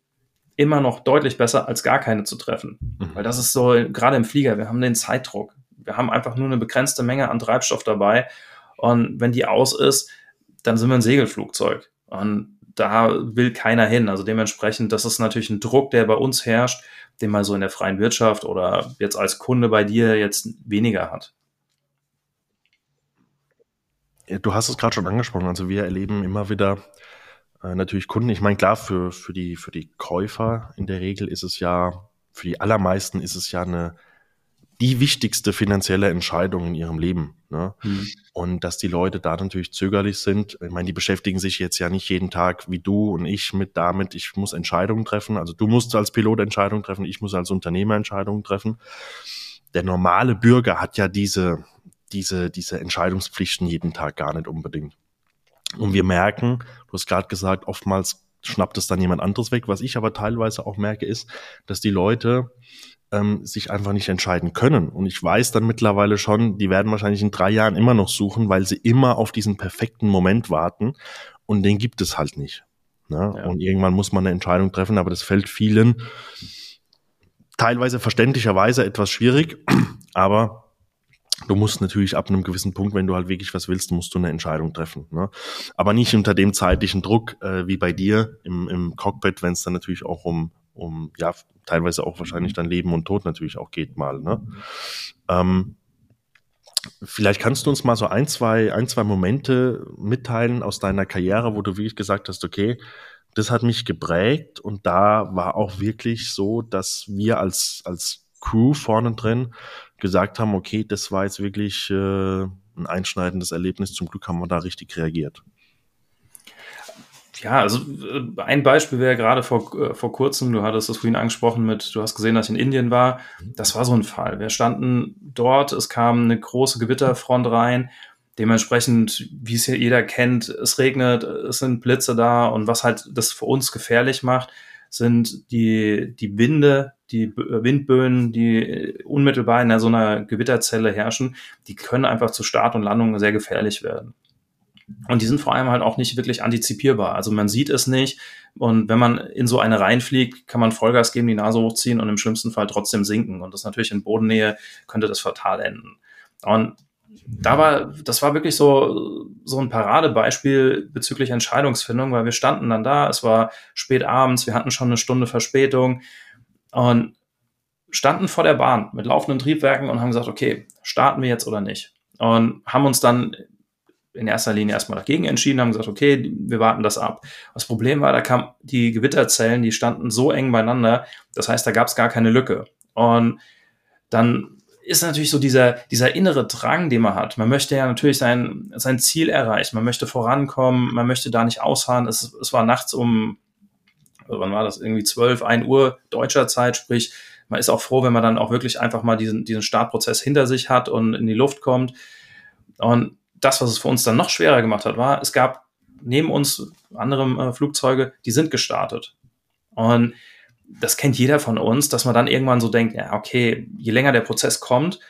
immer noch deutlich besser, als gar keine zu treffen. Mhm. Weil das ist so, gerade im Flieger, wir haben den Zeitdruck. Wir haben einfach nur eine begrenzte Menge an Treibstoff dabei. Und wenn die aus ist, dann sind wir ein Segelflugzeug. Und da will keiner hin. Also dementsprechend, das ist natürlich ein Druck, der bei uns herrscht, den man so in der freien Wirtschaft oder jetzt als Kunde bei dir jetzt weniger hat. Du hast es gerade schon angesprochen. Also wir erleben immer wieder äh, natürlich Kunden. Ich meine, klar, für, für, die, für die Käufer in der Regel ist es ja, für die allermeisten ist es ja eine die wichtigste finanzielle Entscheidung in ihrem Leben. Ne? Mhm. Und dass die Leute da natürlich zögerlich sind. Ich meine, die beschäftigen sich jetzt ja nicht jeden Tag wie du und ich mit damit, ich muss Entscheidungen treffen. Also du musst als Pilot Entscheidungen treffen, ich muss als Unternehmer Entscheidungen treffen. Der normale Bürger hat ja diese, diese, diese Entscheidungspflichten jeden Tag gar nicht unbedingt. Und wir merken, du hast gerade gesagt, oftmals schnappt es dann jemand anderes weg. Was ich aber teilweise auch merke, ist, dass die Leute ähm, sich einfach nicht entscheiden können. Und ich weiß dann mittlerweile schon, die werden wahrscheinlich in drei Jahren immer noch suchen, weil sie immer auf diesen perfekten Moment warten und den gibt es halt nicht. Ne? Ja. Und irgendwann muss man eine Entscheidung treffen, aber das fällt vielen teilweise verständlicherweise etwas schwierig, [CLEARS THROAT] aber Du musst natürlich ab einem gewissen Punkt, wenn du halt wirklich was willst, musst du eine Entscheidung treffen. Ne? Aber nicht unter dem zeitlichen Druck äh, wie bei dir im, im Cockpit, wenn es dann natürlich auch um, um ja teilweise auch wahrscheinlich dann Leben und Tod natürlich auch geht mal. Ne? Ähm, vielleicht kannst du uns mal so ein, zwei, ein, zwei Momente mitteilen aus deiner Karriere, wo du wirklich gesagt hast, okay, das hat mich geprägt und da war auch wirklich so, dass wir als, als Crew vorne drin gesagt haben, okay, das war jetzt wirklich äh, ein einschneidendes Erlebnis. Zum Glück haben wir da richtig reagiert. Ja, also äh, ein Beispiel wäre gerade vor, äh, vor kurzem, du hattest das vorhin angesprochen mit, du hast gesehen, dass ich in Indien war. Das war so ein Fall. Wir standen dort, es kam eine große Gewitterfront rein. Dementsprechend, wie es hier jeder kennt, es regnet, es sind Blitze da und was halt das für uns gefährlich macht, sind die, die Winde, die Windböen, die unmittelbar in so einer Gewitterzelle herrschen, die können einfach zu Start und Landung sehr gefährlich werden. Und die sind vor allem halt auch nicht wirklich antizipierbar. Also man sieht es nicht. Und wenn man in so eine reinfliegt, kann man Vollgas geben, die Nase hochziehen und im schlimmsten Fall trotzdem sinken. Und das natürlich in Bodennähe könnte das fatal enden. Und da war, das war wirklich so, so ein Paradebeispiel bezüglich Entscheidungsfindung, weil wir standen dann da, es war spät abends, wir hatten schon eine Stunde Verspätung und standen vor der Bahn mit laufenden Triebwerken und haben gesagt, okay, starten wir jetzt oder nicht? Und haben uns dann in erster Linie erstmal dagegen entschieden, haben gesagt, okay, wir warten das ab. Das Problem war, da kamen die Gewitterzellen, die standen so eng beieinander, das heißt, da gab es gar keine Lücke. Und dann ist natürlich so dieser, dieser innere Drang, den man hat. Man möchte ja natürlich sein, sein Ziel erreichen, man möchte vorankommen, man möchte da nicht ausfahren. Es, es war nachts um, wann war das, irgendwie 12, 1 Uhr deutscher Zeit, sprich, man ist auch froh, wenn man dann auch wirklich einfach mal diesen, diesen Startprozess hinter sich hat und in die Luft kommt. Und das, was es für uns dann noch schwerer gemacht hat, war, es gab neben uns andere äh, Flugzeuge, die sind gestartet. Und das kennt jeder von uns, dass man dann irgendwann so denkt, ja, okay, je länger der Prozess kommt,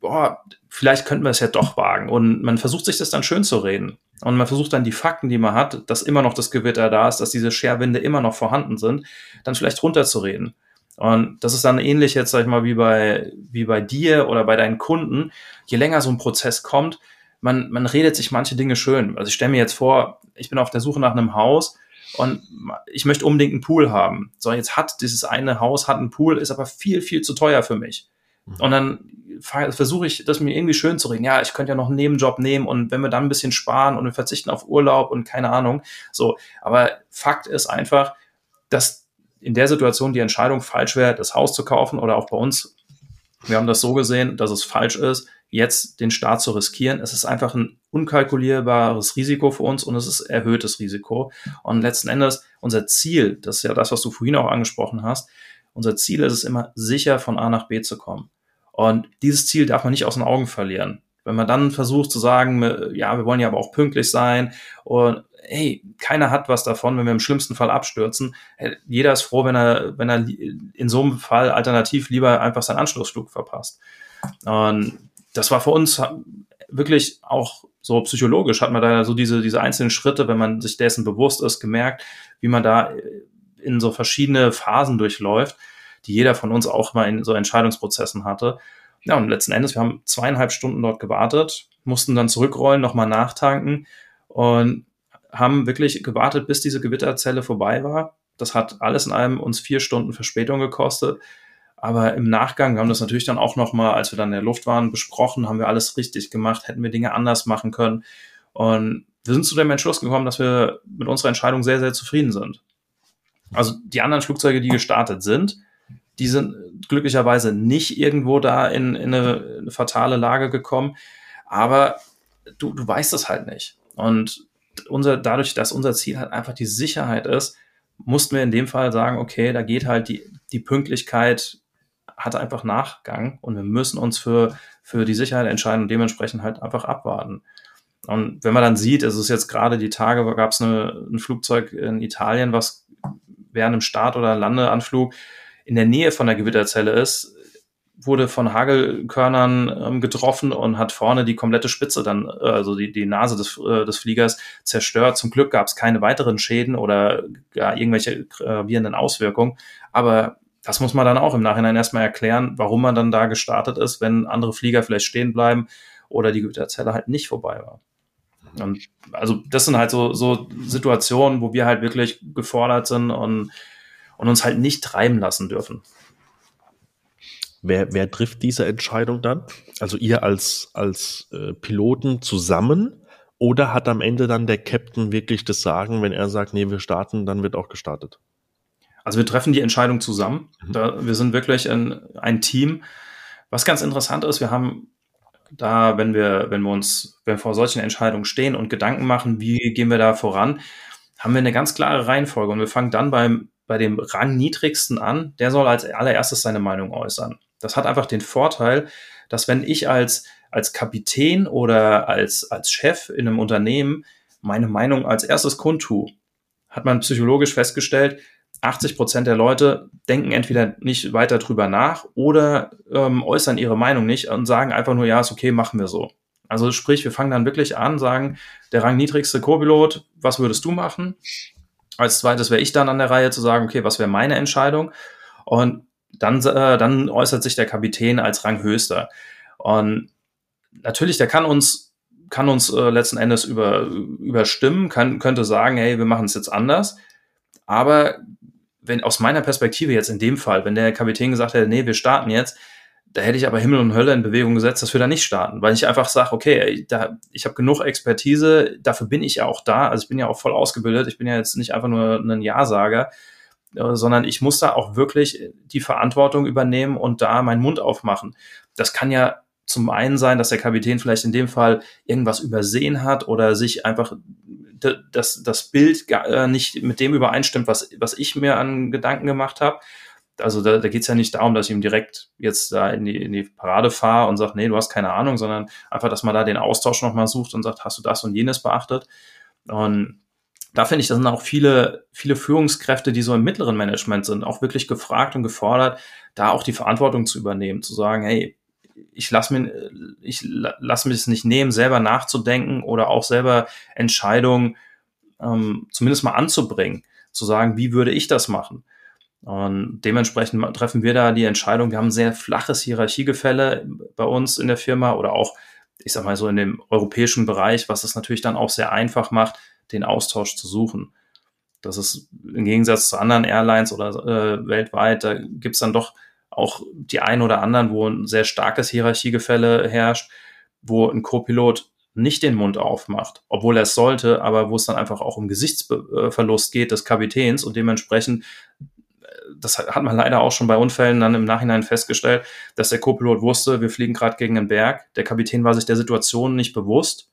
boah, vielleicht könnten wir es ja doch wagen. Und man versucht sich das dann schön zu reden. Und man versucht dann die Fakten, die man hat, dass immer noch das Gewitter da ist, dass diese Scherwinde immer noch vorhanden sind, dann vielleicht runterzureden. Und das ist dann ähnlich jetzt, sag ich mal, wie bei, wie bei dir oder bei deinen Kunden. Je länger so ein Prozess kommt, man, man redet sich manche Dinge schön. Also ich stelle mir jetzt vor, ich bin auf der Suche nach einem Haus und ich möchte unbedingt einen Pool haben. So, jetzt hat dieses eine Haus, hat einen Pool, ist aber viel, viel zu teuer für mich. Mhm. Und dann versuche ich, das mir irgendwie schön zu reden. Ja, ich könnte ja noch einen Nebenjob nehmen und wenn wir dann ein bisschen sparen und wir verzichten auf Urlaub und keine Ahnung. So, aber Fakt ist einfach, dass in der Situation die Entscheidung falsch wäre, das Haus zu kaufen oder auch bei uns. Wir haben das so gesehen, dass es falsch ist, jetzt den Start zu riskieren. Es ist einfach ein unkalkulierbares Risiko für uns und es ist erhöhtes Risiko. Und letzten Endes unser Ziel, das ist ja das, was du vorhin auch angesprochen hast, unser Ziel ist es immer, sicher von A nach B zu kommen. Und dieses Ziel darf man nicht aus den Augen verlieren. Wenn man dann versucht zu sagen, ja, wir wollen ja aber auch pünktlich sein und hey, keiner hat was davon, wenn wir im schlimmsten Fall abstürzen. Jeder ist froh, wenn er, wenn er in so einem Fall alternativ lieber einfach seinen Anschlussflug verpasst. Und das war für uns wirklich auch so psychologisch, hat man da so diese, diese einzelnen Schritte, wenn man sich dessen bewusst ist, gemerkt, wie man da in so verschiedene Phasen durchläuft, die jeder von uns auch mal in so Entscheidungsprozessen hatte. Ja, und letzten Endes, wir haben zweieinhalb Stunden dort gewartet, mussten dann zurückrollen, nochmal nachtanken und haben wirklich gewartet, bis diese Gewitterzelle vorbei war. Das hat alles in allem uns vier Stunden Verspätung gekostet. Aber im Nachgang, wir haben das natürlich dann auch nochmal, als wir dann in der Luft waren, besprochen, haben wir alles richtig gemacht, hätten wir Dinge anders machen können. Und wir sind zu dem Entschluss gekommen, dass wir mit unserer Entscheidung sehr, sehr zufrieden sind. Also die anderen Flugzeuge, die gestartet sind, die sind glücklicherweise nicht irgendwo da in, in eine, eine fatale Lage gekommen. Aber du, du weißt es halt nicht. Und unser, dadurch, dass unser Ziel halt einfach die Sicherheit ist, mussten wir in dem Fall sagen, okay, da geht halt die, die Pünktlichkeit hat einfach Nachgang und wir müssen uns für, für die Sicherheit entscheiden und dementsprechend halt einfach abwarten. Und wenn man dann sieht, es ist jetzt gerade die Tage, gab es ein Flugzeug in Italien, was während einem Start- oder Landeanflug in der Nähe von der Gewitterzelle ist, wurde von Hagelkörnern ähm, getroffen und hat vorne die komplette Spitze dann, äh, also die, die Nase des, äh, des Fliegers zerstört. Zum Glück gab es keine weiteren Schäden oder gar irgendwelche gravierenden Auswirkungen. Aber das muss man dann auch im Nachhinein erstmal erklären, warum man dann da gestartet ist, wenn andere Flieger vielleicht stehen bleiben oder die Gewitterzelle halt nicht vorbei war. Und also das sind halt so, so Situationen, wo wir halt wirklich gefordert sind und, und uns halt nicht treiben lassen dürfen. Wer, wer trifft diese Entscheidung dann? Also ihr als, als äh, Piloten zusammen oder hat am Ende dann der Captain wirklich das Sagen, wenn er sagt, nee, wir starten, dann wird auch gestartet? Also wir treffen die Entscheidung zusammen. Mhm. Da, wir sind wirklich ein, ein Team. Was ganz interessant ist, wir haben da, wenn wir, wenn wir uns, wenn wir vor solchen Entscheidungen stehen und Gedanken machen, wie gehen wir da voran, haben wir eine ganz klare Reihenfolge und wir fangen dann beim, bei dem Rangniedrigsten an. Der soll als allererstes seine Meinung äußern. Das hat einfach den Vorteil, dass wenn ich als, als Kapitän oder als, als Chef in einem Unternehmen meine Meinung als erstes kundtue, hat man psychologisch festgestellt, 80 Prozent der Leute denken entweder nicht weiter drüber nach oder ähm, äußern ihre Meinung nicht und sagen einfach nur, ja, ist okay, machen wir so. Also sprich, wir fangen dann wirklich an, sagen, der rangniedrigste Co-Pilot, was würdest du machen? Als zweites wäre ich dann an der Reihe zu sagen, okay, was wäre meine Entscheidung? Und dann, äh, dann äußert sich der Kapitän als Ranghöchster. Und natürlich, der kann uns, kann uns äh, letzten Endes über, überstimmen, kann, könnte sagen, hey, wir machen es jetzt anders. Aber wenn aus meiner Perspektive jetzt in dem Fall, wenn der Kapitän gesagt hätte, nee, wir starten jetzt, da hätte ich aber Himmel und Hölle in Bewegung gesetzt, dass wir da nicht starten, weil ich einfach sage, okay, da, ich habe genug Expertise, dafür bin ich ja auch da, also ich bin ja auch voll ausgebildet, ich bin ja jetzt nicht einfach nur ein Ja-Sager, äh, sondern ich muss da auch wirklich die Verantwortung übernehmen und da meinen Mund aufmachen. Das kann ja zum einen sein, dass der Kapitän vielleicht in dem Fall irgendwas übersehen hat oder sich einfach das, das Bild äh, nicht mit dem übereinstimmt, was, was ich mir an Gedanken gemacht habe. Also da, da geht es ja nicht darum, dass ich ihm direkt jetzt da in die, in die Parade fahre und sage, nee, du hast keine Ahnung, sondern einfach, dass man da den Austausch nochmal sucht und sagt, hast du das und jenes beachtet? Und da finde ich, da sind auch viele, viele Führungskräfte, die so im mittleren Management sind, auch wirklich gefragt und gefordert, da auch die Verantwortung zu übernehmen, zu sagen, hey, ich lasse mir, ich lass mich es nicht nehmen, selber nachzudenken oder auch selber Entscheidungen ähm, zumindest mal anzubringen, zu sagen, wie würde ich das machen? Und dementsprechend treffen wir da die Entscheidung. Wir haben ein sehr flaches Hierarchiegefälle bei uns in der Firma oder auch, ich sag mal so in dem europäischen Bereich, was es natürlich dann auch sehr einfach macht, den Austausch zu suchen. Das ist im Gegensatz zu anderen Airlines oder äh, weltweit, da gibt's dann doch auch die ein oder anderen, wo ein sehr starkes Hierarchiegefälle herrscht, wo ein Co-Pilot nicht den Mund aufmacht, obwohl er es sollte, aber wo es dann einfach auch um Gesichtsverlust geht des Kapitäns und dementsprechend, äh, das hat man leider auch schon bei Unfällen dann im Nachhinein festgestellt, dass der Co-Pilot wusste, wir fliegen gerade gegen einen Berg, der Kapitän war sich der Situation nicht bewusst,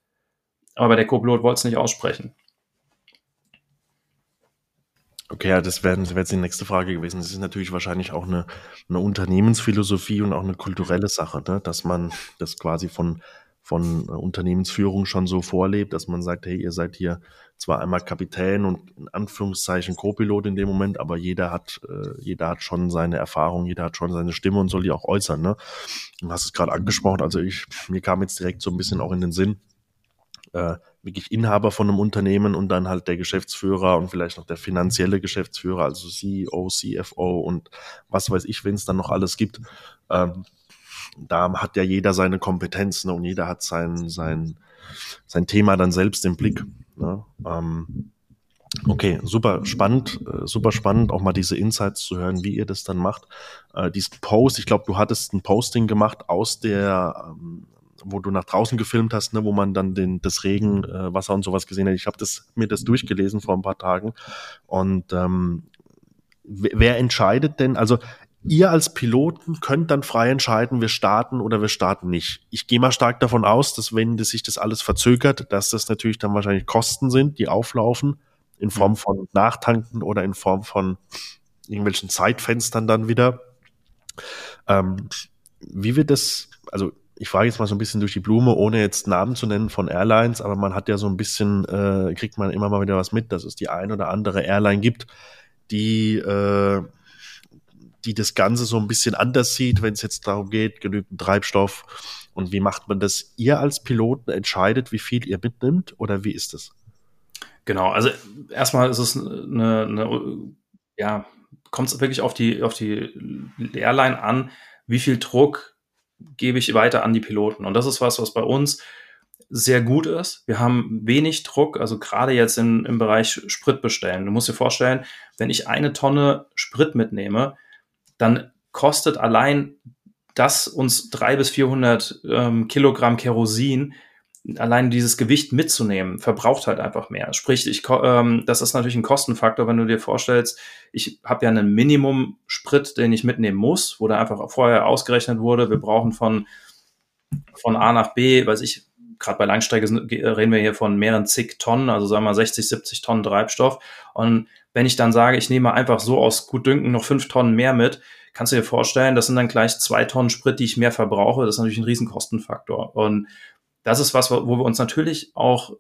aber der Co-Pilot wollte es nicht aussprechen. Okay, ja, das wäre wär jetzt die nächste Frage gewesen. Das ist natürlich wahrscheinlich auch eine, eine Unternehmensphilosophie und auch eine kulturelle Sache, ne? dass man das quasi von, von Unternehmensführung schon so vorlebt, dass man sagt, hey, ihr seid hier zwar einmal Kapitän und in Anführungszeichen Co-Pilot in dem Moment, aber jeder hat, äh, jeder hat schon seine Erfahrung, jeder hat schon seine Stimme und soll die auch äußern. Ne? Du hast es gerade angesprochen, also ich, mir kam jetzt direkt so ein bisschen auch in den Sinn, äh, wirklich Inhaber von einem Unternehmen und dann halt der Geschäftsführer und vielleicht noch der finanzielle Geschäftsführer, also CEO, CFO und was weiß ich, wenn es dann noch alles gibt. Ähm, da hat ja jeder seine Kompetenzen ne, und jeder hat sein, sein, sein Thema dann selbst im Blick. Ne? Ähm, okay, super spannend, äh, super spannend, auch mal diese Insights zu hören, wie ihr das dann macht. Äh, diesen Post, ich glaube, du hattest ein Posting gemacht aus der ähm, wo du nach draußen gefilmt hast, ne, wo man dann den, das Regenwasser äh, und sowas gesehen hat. Ich habe das, mir das durchgelesen vor ein paar Tagen. Und ähm, wer entscheidet denn, also ihr als Piloten könnt dann frei entscheiden, wir starten oder wir starten nicht. Ich gehe mal stark davon aus, dass wenn das sich das alles verzögert, dass das natürlich dann wahrscheinlich Kosten sind, die auflaufen, in Form mhm. von Nachtanken oder in Form von irgendwelchen Zeitfenstern dann wieder. Ähm, wie wird das, also ich frage jetzt mal so ein bisschen durch die Blume, ohne jetzt Namen zu nennen von Airlines, aber man hat ja so ein bisschen, äh, kriegt man immer mal wieder was mit, dass es die ein oder andere Airline gibt, die, äh, die das Ganze so ein bisschen anders sieht, wenn es jetzt darum geht, genügend Treibstoff und wie macht man das? Ihr als Piloten entscheidet, wie viel ihr mitnimmt oder wie ist es? Genau, also erstmal ist es eine, eine ja, kommt es wirklich auf die, auf die Airline an, wie viel Druck gebe ich weiter an die Piloten. Und das ist was, was bei uns sehr gut ist. Wir haben wenig Druck, also gerade jetzt in, im Bereich Sprit bestellen. Du musst dir vorstellen, wenn ich eine Tonne Sprit mitnehme, dann kostet allein das uns drei bis 400 ähm, Kilogramm Kerosin allein dieses Gewicht mitzunehmen, verbraucht halt einfach mehr. Sprich, ich, ähm, das ist natürlich ein Kostenfaktor, wenn du dir vorstellst, ich habe ja einen Minimum Sprit, den ich mitnehmen muss, wo da einfach vorher ausgerechnet wurde, wir brauchen von, von A nach B, weiß ich, gerade bei Langstrecke reden wir hier von mehreren zig Tonnen, also sagen wir mal 60, 70 Tonnen Treibstoff. Und wenn ich dann sage, ich nehme einfach so aus Gutdünken noch fünf Tonnen mehr mit, kannst du dir vorstellen, das sind dann gleich zwei Tonnen Sprit, die ich mehr verbrauche. Das ist natürlich ein Riesenkostenfaktor. Und das ist was, wo wir uns natürlich auch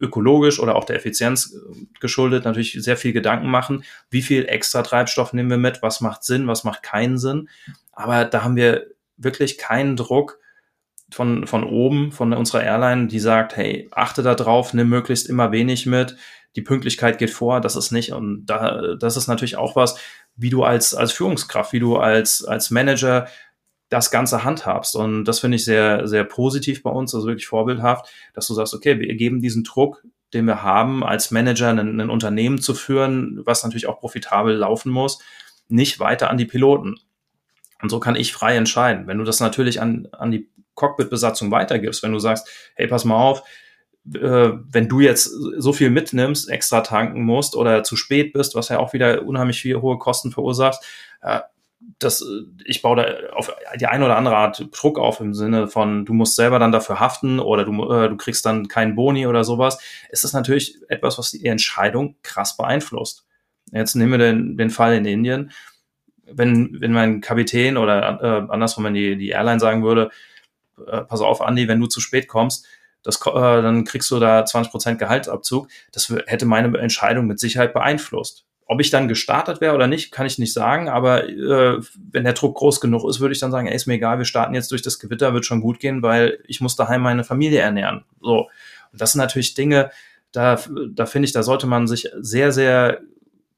ökologisch oder auch der Effizienz äh, geschuldet natürlich sehr viel Gedanken machen, wie viel extra Treibstoff nehmen wir mit, was macht Sinn, was macht keinen Sinn. Aber da haben wir wirklich keinen Druck von, von oben, von unserer Airline, die sagt, hey, achte da drauf, nimm möglichst immer wenig mit, die Pünktlichkeit geht vor, das ist nicht. Und da, das ist natürlich auch was, wie du als, als Führungskraft, wie du als, als Manager das Ganze handhabst. Und das finde ich sehr, sehr positiv bei uns, also wirklich vorbildhaft, dass du sagst, okay, wir geben diesen Druck, den wir haben, als Manager ein, ein Unternehmen zu führen, was natürlich auch profitabel laufen muss, nicht weiter an die Piloten. Und so kann ich frei entscheiden. Wenn du das natürlich an, an die Cockpit-Besatzung weitergibst, wenn du sagst, hey, pass mal auf, äh, wenn du jetzt so viel mitnimmst, extra tanken musst oder zu spät bist, was ja auch wieder unheimlich viel hohe Kosten verursacht, äh, das, ich baue da auf die eine oder andere Art Druck auf im Sinne von, du musst selber dann dafür haften oder du, äh, du kriegst dann keinen Boni oder sowas. Ist natürlich etwas, was die Entscheidung krass beeinflusst. Jetzt nehmen wir den, den Fall in Indien. Wenn, wenn mein Kapitän oder äh, andersrum, wenn die, die Airline sagen würde, äh, pass auf, Andi, wenn du zu spät kommst, das, äh, dann kriegst du da 20% Gehaltsabzug. Das hätte meine Entscheidung mit Sicherheit beeinflusst. Ob ich dann gestartet wäre oder nicht, kann ich nicht sagen, aber äh, wenn der Druck groß genug ist, würde ich dann sagen, ey, ist mir egal, wir starten jetzt durch das Gewitter, wird schon gut gehen, weil ich muss daheim meine Familie ernähren. So. Und das sind natürlich Dinge, da, da finde ich, da sollte man sich sehr, sehr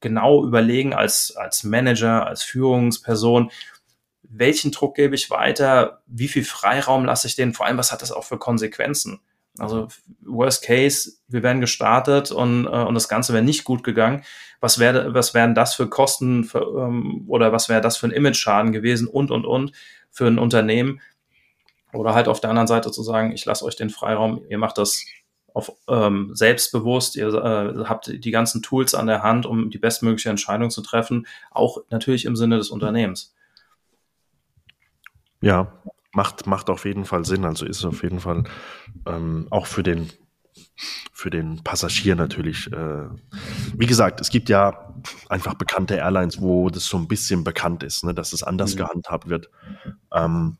genau überlegen als, als Manager, als Führungsperson, welchen Druck gebe ich weiter, wie viel Freiraum lasse ich denen, vor allem, was hat das auch für Konsequenzen? Also Worst Case, wir werden gestartet und, äh, und das Ganze wäre nicht gut gegangen. Was wäre, was wären das für Kosten für, ähm, oder was wäre das für ein Image-Schaden gewesen und und und für ein Unternehmen? Oder halt auf der anderen Seite zu sagen, ich lasse euch den Freiraum, ihr macht das auf ähm, selbstbewusst, ihr äh, habt die ganzen Tools an der Hand, um die bestmögliche Entscheidung zu treffen, auch natürlich im Sinne des Unternehmens. Ja, macht, macht auf jeden Fall Sinn. Also ist auf jeden Fall ähm, auch für den, für den Passagier natürlich. Äh, wie gesagt, es gibt ja einfach bekannte Airlines, wo das so ein bisschen bekannt ist, ne, dass es anders mhm. gehandhabt wird. Ähm,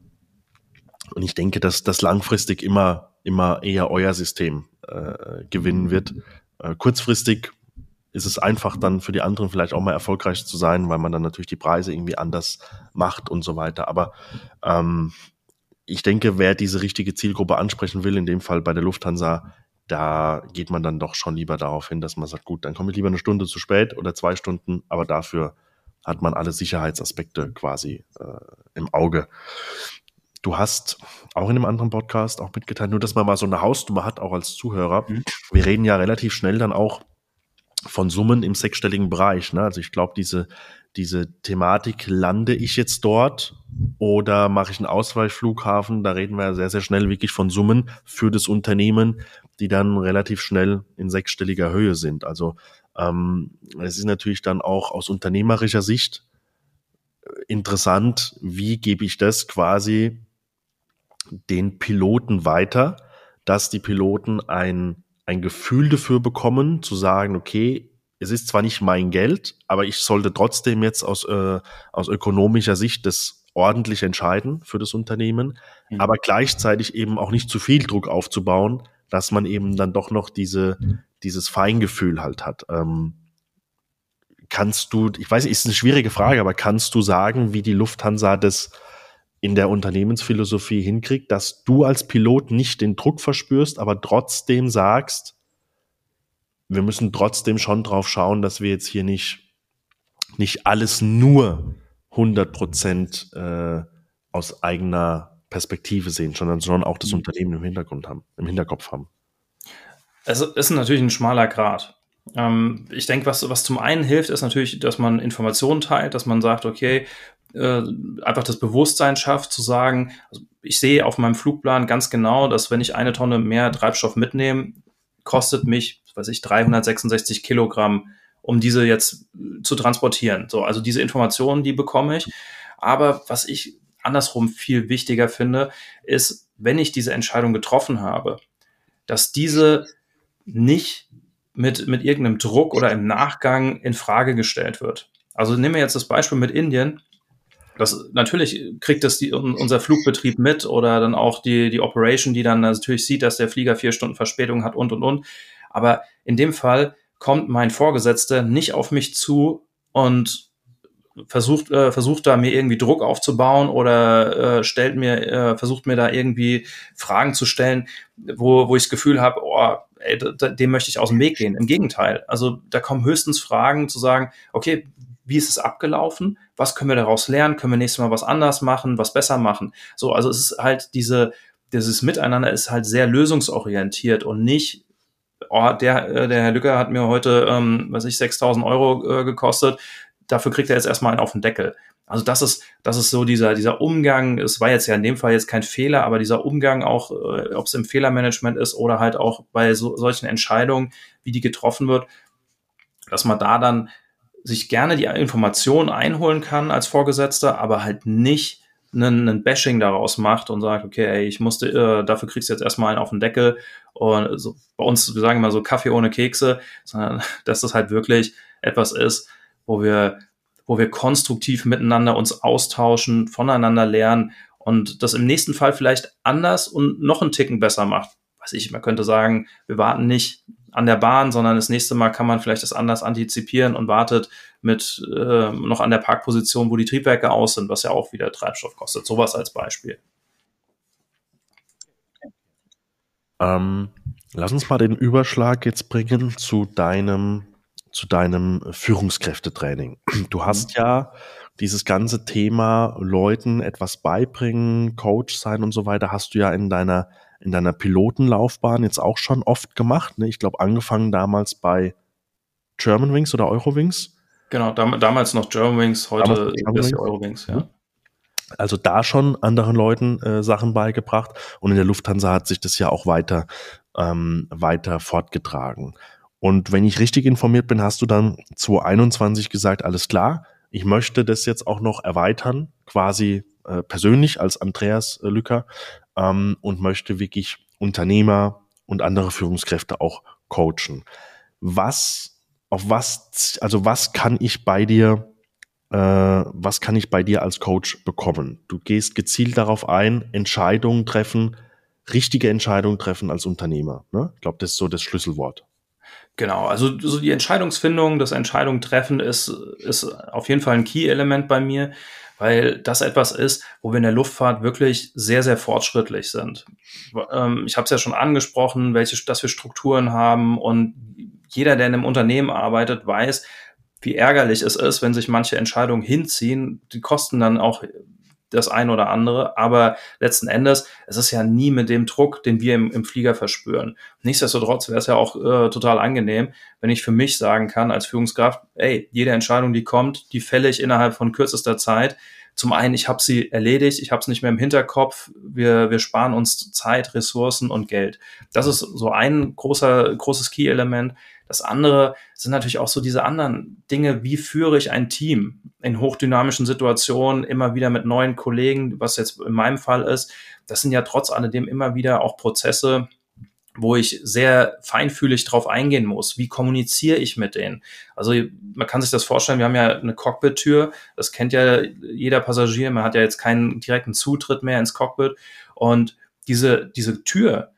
und ich denke, dass das langfristig immer, immer eher euer System äh, gewinnen wird. Äh, kurzfristig ist es einfach dann für die anderen vielleicht auch mal erfolgreich zu sein, weil man dann natürlich die Preise irgendwie anders macht und so weiter. Aber ähm, ich denke, wer diese richtige Zielgruppe ansprechen will, in dem Fall bei der Lufthansa, da geht man dann doch schon lieber darauf hin, dass man sagt, gut, dann komme ich lieber eine Stunde zu spät oder zwei Stunden, aber dafür hat man alle Sicherheitsaspekte quasi äh, im Auge. Du hast auch in einem anderen Podcast auch mitgeteilt, nur dass man mal so eine Hausnummer hat, auch als Zuhörer. Mhm. Wir reden ja relativ schnell dann auch von Summen im sechsstelligen Bereich. Ne? Also ich glaube, diese, diese Thematik, lande ich jetzt dort oder mache ich einen Ausweichflughafen, da reden wir sehr, sehr schnell wirklich von Summen für das Unternehmen, die dann relativ schnell in sechsstelliger Höhe sind. Also ähm, es ist natürlich dann auch aus unternehmerischer Sicht interessant, wie gebe ich das quasi den Piloten weiter, dass die Piloten ein ein Gefühl dafür bekommen, zu sagen, okay, es ist zwar nicht mein Geld, aber ich sollte trotzdem jetzt aus, äh, aus ökonomischer Sicht das ordentlich entscheiden für das Unternehmen, mhm. aber gleichzeitig eben auch nicht zu viel Druck aufzubauen, dass man eben dann doch noch diese, dieses Feingefühl halt hat. Ähm, kannst du, ich weiß ist eine schwierige Frage, aber kannst du sagen, wie die Lufthansa das in der Unternehmensphilosophie hinkriegt, dass du als Pilot nicht den Druck verspürst, aber trotzdem sagst, wir müssen trotzdem schon drauf schauen, dass wir jetzt hier nicht, nicht alles nur 100 Prozent äh, aus eigener Perspektive sehen, sondern schon auch das mhm. Unternehmen im Hintergrund haben, im Hinterkopf haben. Es ist natürlich ein schmaler Grad. Ähm, ich denke, was, was zum einen hilft, ist natürlich, dass man Informationen teilt, dass man sagt, okay, äh, einfach das Bewusstsein schafft, zu sagen, also ich sehe auf meinem Flugplan ganz genau, dass wenn ich eine Tonne mehr Treibstoff mitnehme, kostet mich, weiß ich, 366 Kilogramm, um diese jetzt zu transportieren. So, also diese Informationen, die bekomme ich. Aber was ich andersrum viel wichtiger finde, ist, wenn ich diese Entscheidung getroffen habe, dass diese nicht mit, mit irgendeinem Druck oder im Nachgang in Frage gestellt wird. Also nehmen wir jetzt das Beispiel mit Indien. Das, natürlich kriegt das die, unser Flugbetrieb mit oder dann auch die, die Operation, die dann natürlich sieht, dass der Flieger vier Stunden Verspätung hat und, und, und. Aber in dem Fall kommt mein Vorgesetzter nicht auf mich zu und versucht, äh, versucht da mir irgendwie Druck aufzubauen oder äh, stellt mir, äh, versucht mir da irgendwie Fragen zu stellen, wo, wo ich das Gefühl habe, oh, dem möchte ich aus dem Weg gehen. Im Gegenteil. Also da kommen höchstens Fragen zu sagen, okay, wie ist es abgelaufen? Was können wir daraus lernen? Können wir nächstes Mal was anders machen, was besser machen? So, also es ist halt diese, dieses Miteinander ist halt sehr lösungsorientiert und nicht, oh, der, äh, der Herr Lücker hat mir heute, ähm, was ich, 6000 Euro äh, gekostet. Dafür kriegt er jetzt erstmal einen auf den Deckel. Also das ist, das ist so dieser, dieser Umgang. Es war jetzt ja in dem Fall jetzt kein Fehler, aber dieser Umgang auch, äh, ob es im Fehlermanagement ist oder halt auch bei so, solchen Entscheidungen, wie die getroffen wird, dass man da dann sich gerne die Informationen einholen kann als Vorgesetzter, aber halt nicht einen, einen Bashing daraus macht und sagt, okay, ey, ich musste, äh, dafür kriegst du jetzt erstmal einen auf den Deckel. Und so, bei uns, wir sagen immer so Kaffee ohne Kekse, sondern [LAUGHS] dass das halt wirklich etwas ist, wo wir, wo wir konstruktiv miteinander uns austauschen, voneinander lernen und das im nächsten Fall vielleicht anders und noch einen Ticken besser macht. Weiß ich, man könnte sagen, wir warten nicht an der Bahn, sondern das nächste Mal kann man vielleicht das anders antizipieren und wartet mit äh, noch an der Parkposition, wo die Triebwerke aus sind, was ja auch wieder Treibstoff kostet. Sowas als Beispiel. Ähm, lass uns mal den Überschlag jetzt bringen zu deinem, zu deinem Führungskräftetraining. [CLEARS THROAT] Du hast mhm. ja dieses ganze Thema Leuten etwas beibringen, Coach sein und so weiter, hast du ja in deiner in deiner Pilotenlaufbahn jetzt auch schon oft gemacht. Ne? Ich glaube, angefangen damals bei Germanwings oder Eurowings. Genau, dam damals noch Germanwings, heute ist Eurowings, ja. Also da schon anderen Leuten äh, Sachen beigebracht und in der Lufthansa hat sich das ja auch weiter, ähm, weiter fortgetragen. Und wenn ich richtig informiert bin, hast du dann 2021 gesagt, alles klar, ich möchte das jetzt auch noch erweitern, quasi äh, persönlich als Andreas äh, Lücker ähm, und möchte wirklich Unternehmer und andere Führungskräfte auch coachen. Was, auf was, also was kann ich bei dir, was kann ich bei dir als Coach bekommen? Du gehst gezielt darauf ein, Entscheidungen treffen, richtige Entscheidungen treffen als Unternehmer. Ne? Ich glaube, das ist so das Schlüsselwort. Genau, also so die Entscheidungsfindung, das Entscheidung treffen ist, ist auf jeden Fall ein Key-Element bei mir, weil das etwas ist, wo wir in der Luftfahrt wirklich sehr, sehr fortschrittlich sind. Ähm, ich habe es ja schon angesprochen, welche, dass wir Strukturen haben und jeder, der in einem Unternehmen arbeitet, weiß, wie ärgerlich es ist, wenn sich manche Entscheidungen hinziehen. Die kosten dann auch das ein oder andere, aber letzten Endes, es ist ja nie mit dem Druck, den wir im, im Flieger verspüren. Nichtsdestotrotz wäre es ja auch äh, total angenehm, wenn ich für mich sagen kann als Führungskraft, ey, jede Entscheidung, die kommt, die fälle ich innerhalb von kürzester Zeit. Zum einen, ich habe sie erledigt, ich habe es nicht mehr im Hinterkopf, wir, wir sparen uns Zeit, Ressourcen und Geld. Das ist so ein großer, großes Key-Element. Das andere sind natürlich auch so diese anderen Dinge, wie führe ich ein Team in hochdynamischen Situationen, immer wieder mit neuen Kollegen, was jetzt in meinem Fall ist. Das sind ja trotz alledem immer wieder auch Prozesse, wo ich sehr feinfühlig drauf eingehen muss. Wie kommuniziere ich mit denen? Also man kann sich das vorstellen, wir haben ja eine Cockpit-Tür, das kennt ja jeder Passagier, man hat ja jetzt keinen direkten Zutritt mehr ins Cockpit und diese, diese Tür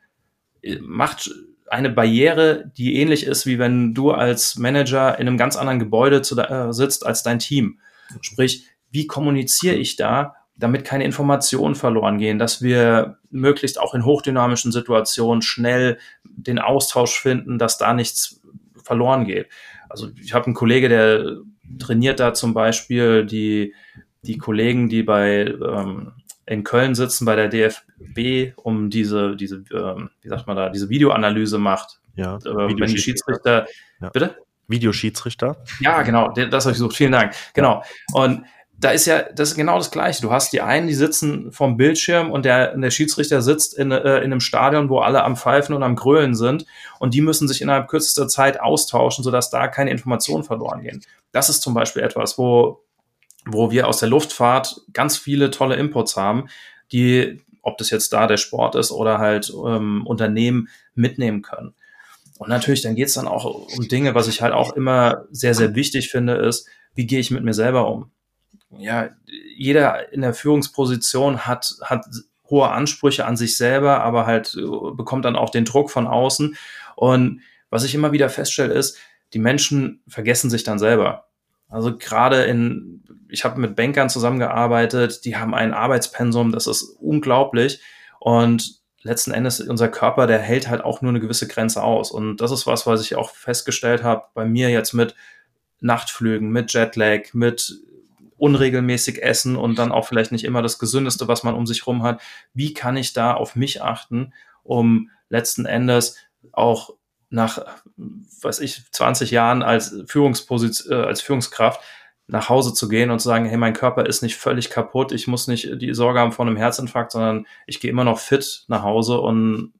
macht eine Barriere, die ähnlich ist, wie wenn du als Manager in einem ganz anderen Gebäude zu, äh, sitzt als dein Team. Sprich, wie kommuniziere ich da, damit keine Informationen verloren gehen, dass wir möglichst auch in hochdynamischen Situationen schnell den Austausch finden, dass da nichts verloren geht. Also ich habe einen Kollege, der trainiert da zum Beispiel die, die Kollegen, die bei ähm, in Köln sitzen bei der DFB, um diese, diese, ähm, wie sagt man da, diese Videoanalyse macht. Ja, äh, wenn die Schiedsrichter, ja. bitte? Videoschiedsrichter? Ja, genau, das habe ich gesucht. Vielen Dank. Genau. Und da ist ja, das ist genau das Gleiche. Du hast die einen, die sitzen vom Bildschirm und der, der Schiedsrichter sitzt in, äh, in einem Stadion, wo alle am Pfeifen und am Grölen sind und die müssen sich innerhalb kürzester Zeit austauschen, sodass da keine Informationen verloren gehen. Das ist zum Beispiel etwas, wo wo wir aus der Luftfahrt ganz viele tolle Inputs haben, die, ob das jetzt da der Sport ist oder halt ähm, Unternehmen mitnehmen können. Und natürlich, dann geht es dann auch um Dinge, was ich halt auch immer sehr, sehr wichtig finde, ist, wie gehe ich mit mir selber um? Ja, jeder in der Führungsposition hat, hat hohe Ansprüche an sich selber, aber halt äh, bekommt dann auch den Druck von außen. Und was ich immer wieder feststelle, ist, die Menschen vergessen sich dann selber. Also gerade in, ich habe mit Bankern zusammengearbeitet, die haben ein Arbeitspensum, das ist unglaublich. Und letzten Endes, unser Körper, der hält halt auch nur eine gewisse Grenze aus. Und das ist was, was ich auch festgestellt habe bei mir jetzt mit Nachtflügen, mit Jetlag, mit unregelmäßig essen und dann auch vielleicht nicht immer das Gesündeste, was man um sich rum hat. Wie kann ich da auf mich achten, um letzten Endes auch nach, was ich, 20 Jahren als Führungsposition, äh, als Führungskraft nach Hause zu gehen und zu sagen, hey, mein Körper ist nicht völlig kaputt, ich muss nicht die Sorge haben vor einem Herzinfarkt, sondern ich gehe immer noch fit nach Hause und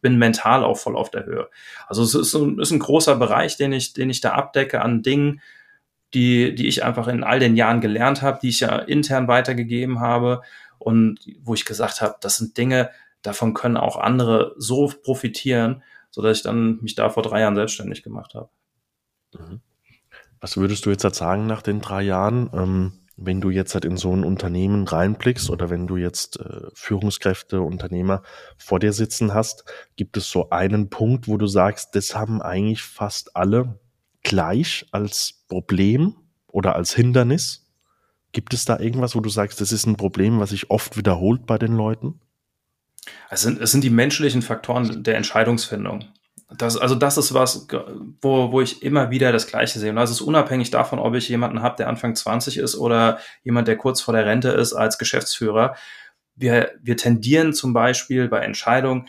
bin mental auch voll auf der Höhe. Also es ist ein, ist ein großer Bereich, den ich, den ich da abdecke an Dingen, die, die ich einfach in all den Jahren gelernt habe, die ich ja intern weitergegeben habe und wo ich gesagt habe, das sind Dinge, davon können auch andere so profitieren so dass ich dann mich da vor drei Jahren selbstständig gemacht habe. Mhm. Was würdest du jetzt halt sagen nach den drei Jahren, ähm, wenn du jetzt halt in so ein Unternehmen reinblickst oder wenn du jetzt äh, Führungskräfte, Unternehmer vor dir sitzen hast, gibt es so einen Punkt, wo du sagst, das haben eigentlich fast alle gleich als Problem oder als Hindernis? Gibt es da irgendwas, wo du sagst, das ist ein Problem, was sich oft wiederholt bei den Leuten? Es sind, es sind die menschlichen Faktoren der Entscheidungsfindung. Das, also das ist was, wo, wo ich immer wieder das Gleiche sehe. Und das ist unabhängig davon, ob ich jemanden habe, der Anfang 20 ist oder jemand, der kurz vor der Rente ist als Geschäftsführer. Wir, wir tendieren zum Beispiel bei Entscheidungen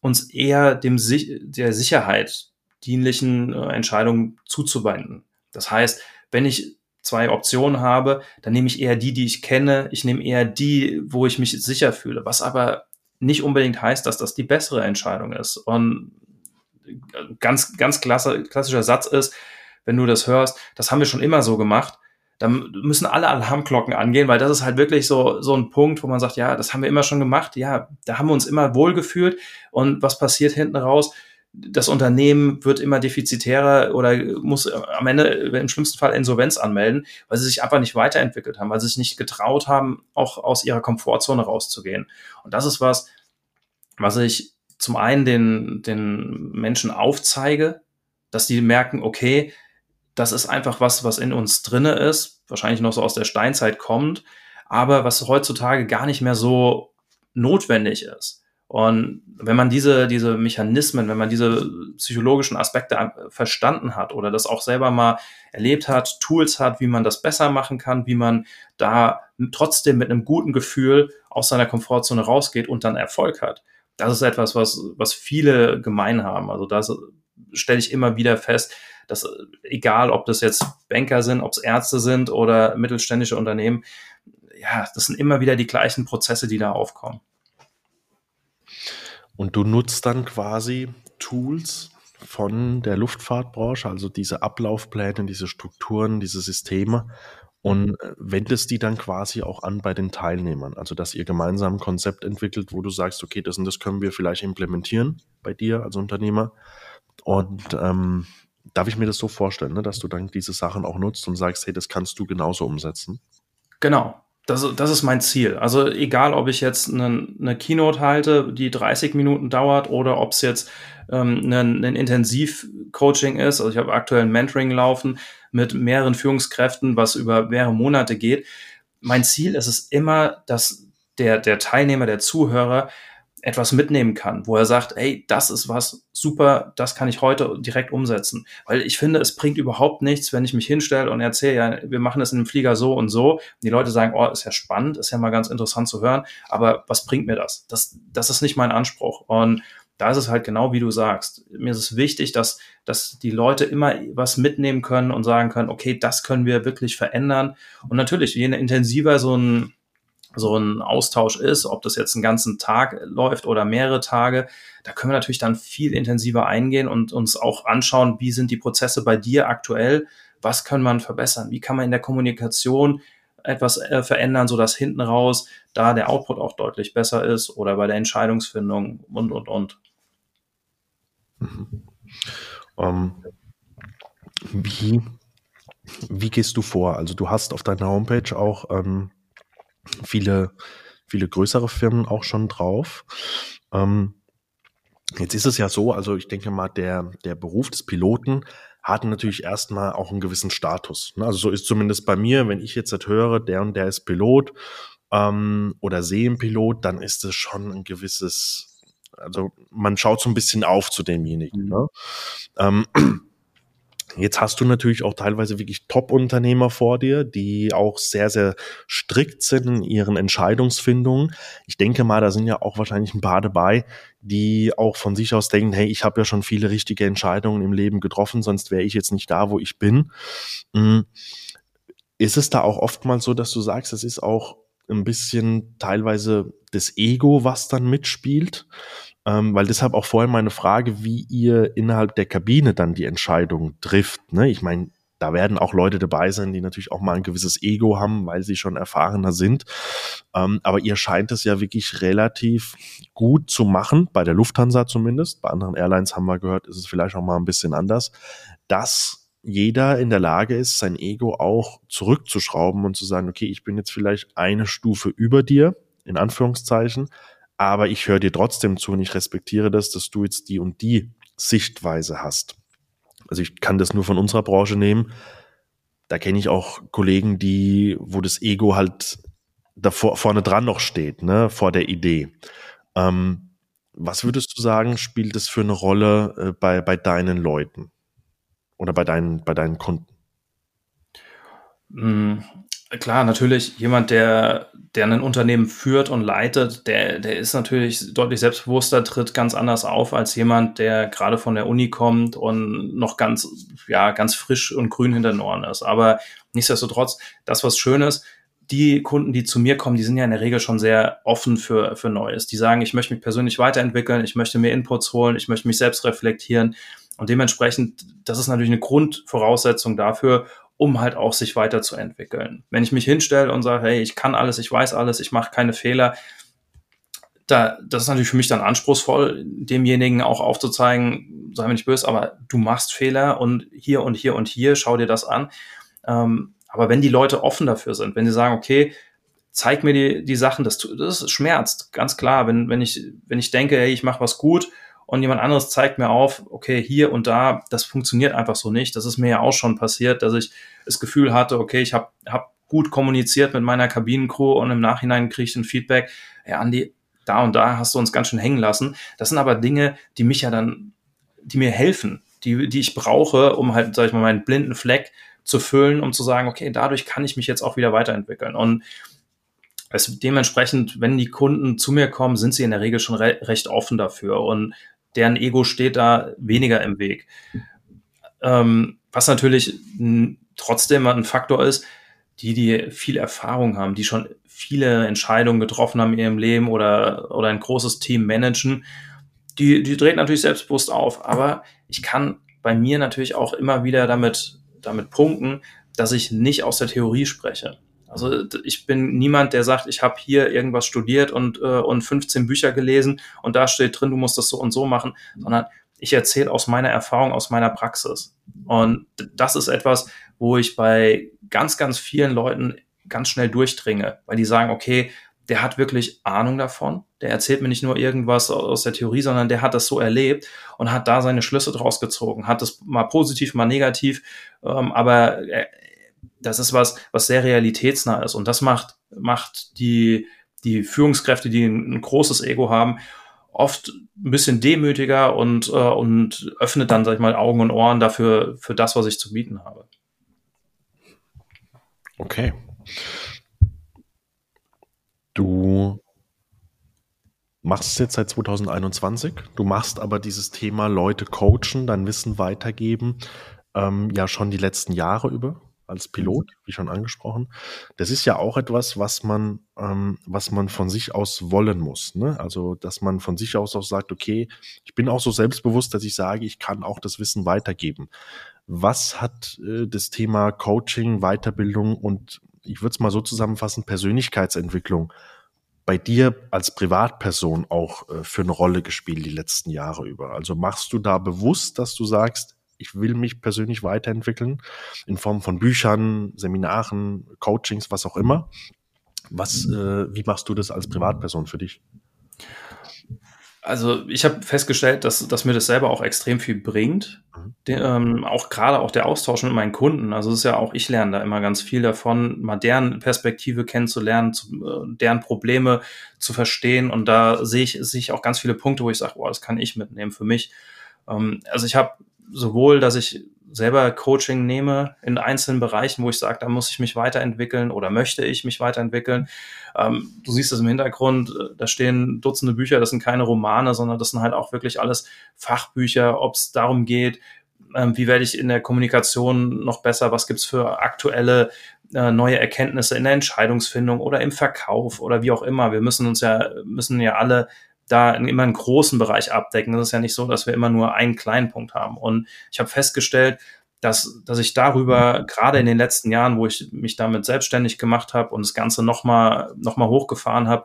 uns eher dem der Sicherheit dienlichen äh, Entscheidungen zuzuwenden. Das heißt, wenn ich zwei Optionen habe, dann nehme ich eher die, die ich kenne. Ich nehme eher die, wo ich mich sicher fühle. Was aber nicht unbedingt heißt, dass das die bessere Entscheidung ist. Und ganz, ganz klasse, klassischer Satz ist, wenn du das hörst, das haben wir schon immer so gemacht, dann müssen alle Alarmglocken angehen, weil das ist halt wirklich so, so ein Punkt, wo man sagt, ja, das haben wir immer schon gemacht, ja, da haben wir uns immer wohlgefühlt und was passiert hinten raus? das Unternehmen wird immer defizitärer oder muss am Ende im schlimmsten Fall Insolvenz anmelden, weil sie sich einfach nicht weiterentwickelt haben, weil sie sich nicht getraut haben, auch aus ihrer Komfortzone rauszugehen. Und das ist was, was ich zum einen den, den Menschen aufzeige, dass die merken, okay, das ist einfach was, was in uns drinne ist, wahrscheinlich noch so aus der Steinzeit kommt, aber was heutzutage gar nicht mehr so notwendig ist. Und wenn man diese, diese Mechanismen, wenn man diese psychologischen Aspekte verstanden hat oder das auch selber mal erlebt hat, Tools hat, wie man das besser machen kann, wie man da trotzdem mit einem guten Gefühl aus seiner Komfortzone rausgeht und dann Erfolg hat, das ist etwas, was, was viele gemein haben. Also das stelle ich immer wieder fest, dass egal, ob das jetzt Banker sind, ob es Ärzte sind oder mittelständische Unternehmen, ja, das sind immer wieder die gleichen Prozesse, die da aufkommen. Und du nutzt dann quasi Tools von der Luftfahrtbranche, also diese Ablaufpläne, diese Strukturen, diese Systeme und wendest die dann quasi auch an bei den Teilnehmern. Also, dass ihr gemeinsam ein Konzept entwickelt, wo du sagst, okay, das und das können wir vielleicht implementieren bei dir als Unternehmer. Und ähm, darf ich mir das so vorstellen, ne, dass du dann diese Sachen auch nutzt und sagst, hey, das kannst du genauso umsetzen? Genau, das, das ist mein Ziel. Also egal, ob ich jetzt eine, eine Keynote halte, die 30 Minuten dauert, oder ob es jetzt ähm, ein, ein Intensiv-Coaching ist. Also ich habe aktuell ein Mentoring laufen mit mehreren Führungskräften, was über mehrere Monate geht. Mein Ziel ist es immer, dass der, der Teilnehmer, der Zuhörer etwas mitnehmen kann, wo er sagt, ey, das ist was super, das kann ich heute direkt umsetzen. Weil ich finde, es bringt überhaupt nichts, wenn ich mich hinstelle und erzähle, ja, wir machen das in dem Flieger so und so. Und die Leute sagen, oh, ist ja spannend, ist ja mal ganz interessant zu hören, aber was bringt mir das? Das, das ist nicht mein Anspruch. Und da ist es halt genau wie du sagst. Mir ist es wichtig, dass, dass die Leute immer was mitnehmen können und sagen können, okay, das können wir wirklich verändern. Und natürlich, je intensiver so ein, so ein Austausch ist, ob das jetzt einen ganzen Tag läuft oder mehrere Tage, da können wir natürlich dann viel intensiver eingehen und uns auch anschauen, wie sind die Prozesse bei dir aktuell, was kann man verbessern, wie kann man in der Kommunikation etwas äh, verändern, sodass hinten raus da der Output auch deutlich besser ist oder bei der Entscheidungsfindung und, und, und. Mhm. Um, ähm, wie, wie gehst du vor? Also du hast auf deiner Homepage auch ähm, viele, viele größere Firmen auch schon drauf. Ähm, jetzt ist es ja so, also ich denke mal, der, der Beruf des Piloten hat natürlich erstmal auch einen gewissen Status. Ne? Also so ist zumindest bei mir, wenn ich jetzt das höre, der und der ist Pilot ähm, oder sehe einen Pilot, dann ist es schon ein gewisses, also man schaut so ein bisschen auf zu demjenigen. Mhm. Ne? Ähm, Jetzt hast du natürlich auch teilweise wirklich Top-Unternehmer vor dir, die auch sehr, sehr strikt sind in ihren Entscheidungsfindungen. Ich denke mal, da sind ja auch wahrscheinlich ein paar dabei, die auch von sich aus denken, hey, ich habe ja schon viele richtige Entscheidungen im Leben getroffen, sonst wäre ich jetzt nicht da, wo ich bin. Hm. Ist es da auch oftmals so, dass du sagst, es ist auch ein bisschen teilweise das Ego, was dann mitspielt? Ähm, weil deshalb auch vorhin meine Frage, wie ihr innerhalb der Kabine dann die Entscheidung trifft. Ne? Ich meine, da werden auch Leute dabei sein, die natürlich auch mal ein gewisses Ego haben, weil sie schon erfahrener sind. Ähm, aber ihr scheint es ja wirklich relativ gut zu machen, bei der Lufthansa zumindest. Bei anderen Airlines haben wir gehört, ist es vielleicht auch mal ein bisschen anders, dass jeder in der Lage ist, sein Ego auch zurückzuschrauben und zu sagen, okay, ich bin jetzt vielleicht eine Stufe über dir, in Anführungszeichen, aber ich höre dir trotzdem zu und ich respektiere das, dass du jetzt die und die Sichtweise hast. Also ich kann das nur von unserer Branche nehmen. Da kenne ich auch Kollegen, die, wo das Ego halt davor vorne dran noch steht, ne, vor der Idee. Ähm, was würdest du sagen, spielt das für eine Rolle äh, bei, bei deinen Leuten oder bei deinen, bei deinen Kunden? Klar, natürlich jemand, der, der ein Unternehmen führt und leitet, der, der ist natürlich deutlich selbstbewusster, tritt ganz anders auf als jemand, der gerade von der Uni kommt und noch ganz, ja, ganz frisch und grün hinter den Ohren ist. Aber nichtsdestotrotz, das, was schön ist, die Kunden, die zu mir kommen, die sind ja in der Regel schon sehr offen für, für Neues. Die sagen, ich möchte mich persönlich weiterentwickeln, ich möchte mir Inputs holen, ich möchte mich selbst reflektieren. Und dementsprechend, das ist natürlich eine Grundvoraussetzung dafür, um halt auch sich weiterzuentwickeln. Wenn ich mich hinstelle und sage, hey, ich kann alles, ich weiß alles, ich mache keine Fehler, da, das ist natürlich für mich dann anspruchsvoll, demjenigen auch aufzuzeigen, sei mir nicht böse, aber du machst Fehler und hier und hier und hier, schau dir das an. Ähm, aber wenn die Leute offen dafür sind, wenn sie sagen, okay, zeig mir die, die Sachen, das, das schmerzt, ganz klar. Wenn, wenn, ich, wenn ich denke, hey, ich mache was gut und jemand anderes zeigt mir auf, okay, hier und da, das funktioniert einfach so nicht. Das ist mir ja auch schon passiert, dass ich das Gefühl hatte, okay, ich habe hab gut kommuniziert mit meiner Kabinencrew und im Nachhinein kriege ich ein Feedback, ja, Andi, da und da hast du uns ganz schön hängen lassen. Das sind aber Dinge, die mich ja dann, die mir helfen, die, die ich brauche, um halt, sag ich mal, meinen blinden Fleck zu füllen, um zu sagen, okay, dadurch kann ich mich jetzt auch wieder weiterentwickeln. Und es, dementsprechend, wenn die Kunden zu mir kommen, sind sie in der Regel schon re recht offen dafür und deren Ego steht da weniger im Weg. Ähm, was natürlich trotzdem ein Faktor ist, die, die viel Erfahrung haben, die schon viele Entscheidungen getroffen haben in ihrem Leben oder, oder ein großes Team managen, die, die dreht natürlich selbstbewusst auf. Aber ich kann bei mir natürlich auch immer wieder damit, damit punkten, dass ich nicht aus der Theorie spreche. Also ich bin niemand, der sagt, ich habe hier irgendwas studiert und, äh, und 15 Bücher gelesen und da steht drin, du musst das so und so machen, sondern ich erzähle aus meiner Erfahrung, aus meiner Praxis. Und das ist etwas, wo ich bei ganz, ganz vielen Leuten ganz schnell durchdringe, weil die sagen, okay, der hat wirklich Ahnung davon. Der erzählt mir nicht nur irgendwas aus der Theorie, sondern der hat das so erlebt und hat da seine Schlüsse draus gezogen, hat das mal positiv, mal negativ, ähm, aber das ist was, was sehr realitätsnah ist und das macht, macht die, die Führungskräfte, die ein, ein großes Ego haben, oft ein bisschen demütiger und, äh, und öffnet dann, sag ich mal, Augen und Ohren dafür, für das, was ich zu bieten habe. Okay. Du machst es jetzt seit 2021. Du machst aber dieses Thema Leute coachen, dein Wissen weitergeben, ähm, ja schon die letzten Jahre über als Pilot, wie schon angesprochen. Das ist ja auch etwas, was man, ähm, was man von sich aus wollen muss. Ne? Also, dass man von sich aus auch sagt, okay, ich bin auch so selbstbewusst, dass ich sage, ich kann auch das Wissen weitergeben. Was hat äh, das Thema Coaching, Weiterbildung und ich würde es mal so zusammenfassen, Persönlichkeitsentwicklung bei dir als Privatperson auch äh, für eine Rolle gespielt die letzten Jahre über? Also machst du da bewusst, dass du sagst, ich will mich persönlich weiterentwickeln in Form von Büchern, Seminaren, Coachings, was auch immer. Was, äh, wie machst du das als Privatperson für dich? Also ich habe festgestellt, dass, dass mir das selber auch extrem viel bringt. Mhm. Den, ähm, auch gerade auch der Austausch mit meinen Kunden. Also es ist ja auch, ich lerne da immer ganz viel davon, mal deren Perspektive kennenzulernen, zu, äh, deren Probleme zu verstehen. Und da sehe ich, sehe ich auch ganz viele Punkte, wo ich sage, boah, das kann ich mitnehmen für mich. Ähm, also ich habe sowohl, dass ich selber Coaching nehme in einzelnen Bereichen, wo ich sage, da muss ich mich weiterentwickeln oder möchte ich mich weiterentwickeln. Ähm, du siehst es im Hintergrund, äh, da stehen Dutzende Bücher, das sind keine Romane, sondern das sind halt auch wirklich alles Fachbücher, ob es darum geht, ähm, wie werde ich in der Kommunikation noch besser, was gibt's für aktuelle äh, neue Erkenntnisse in der Entscheidungsfindung oder im Verkauf oder wie auch immer. Wir müssen uns ja, müssen ja alle da immer einen großen Bereich abdecken. Das ist ja nicht so, dass wir immer nur einen kleinen Punkt haben. Und ich habe festgestellt, dass, dass ich darüber gerade in den letzten Jahren, wo ich mich damit selbstständig gemacht habe und das Ganze nochmal noch mal hochgefahren habe,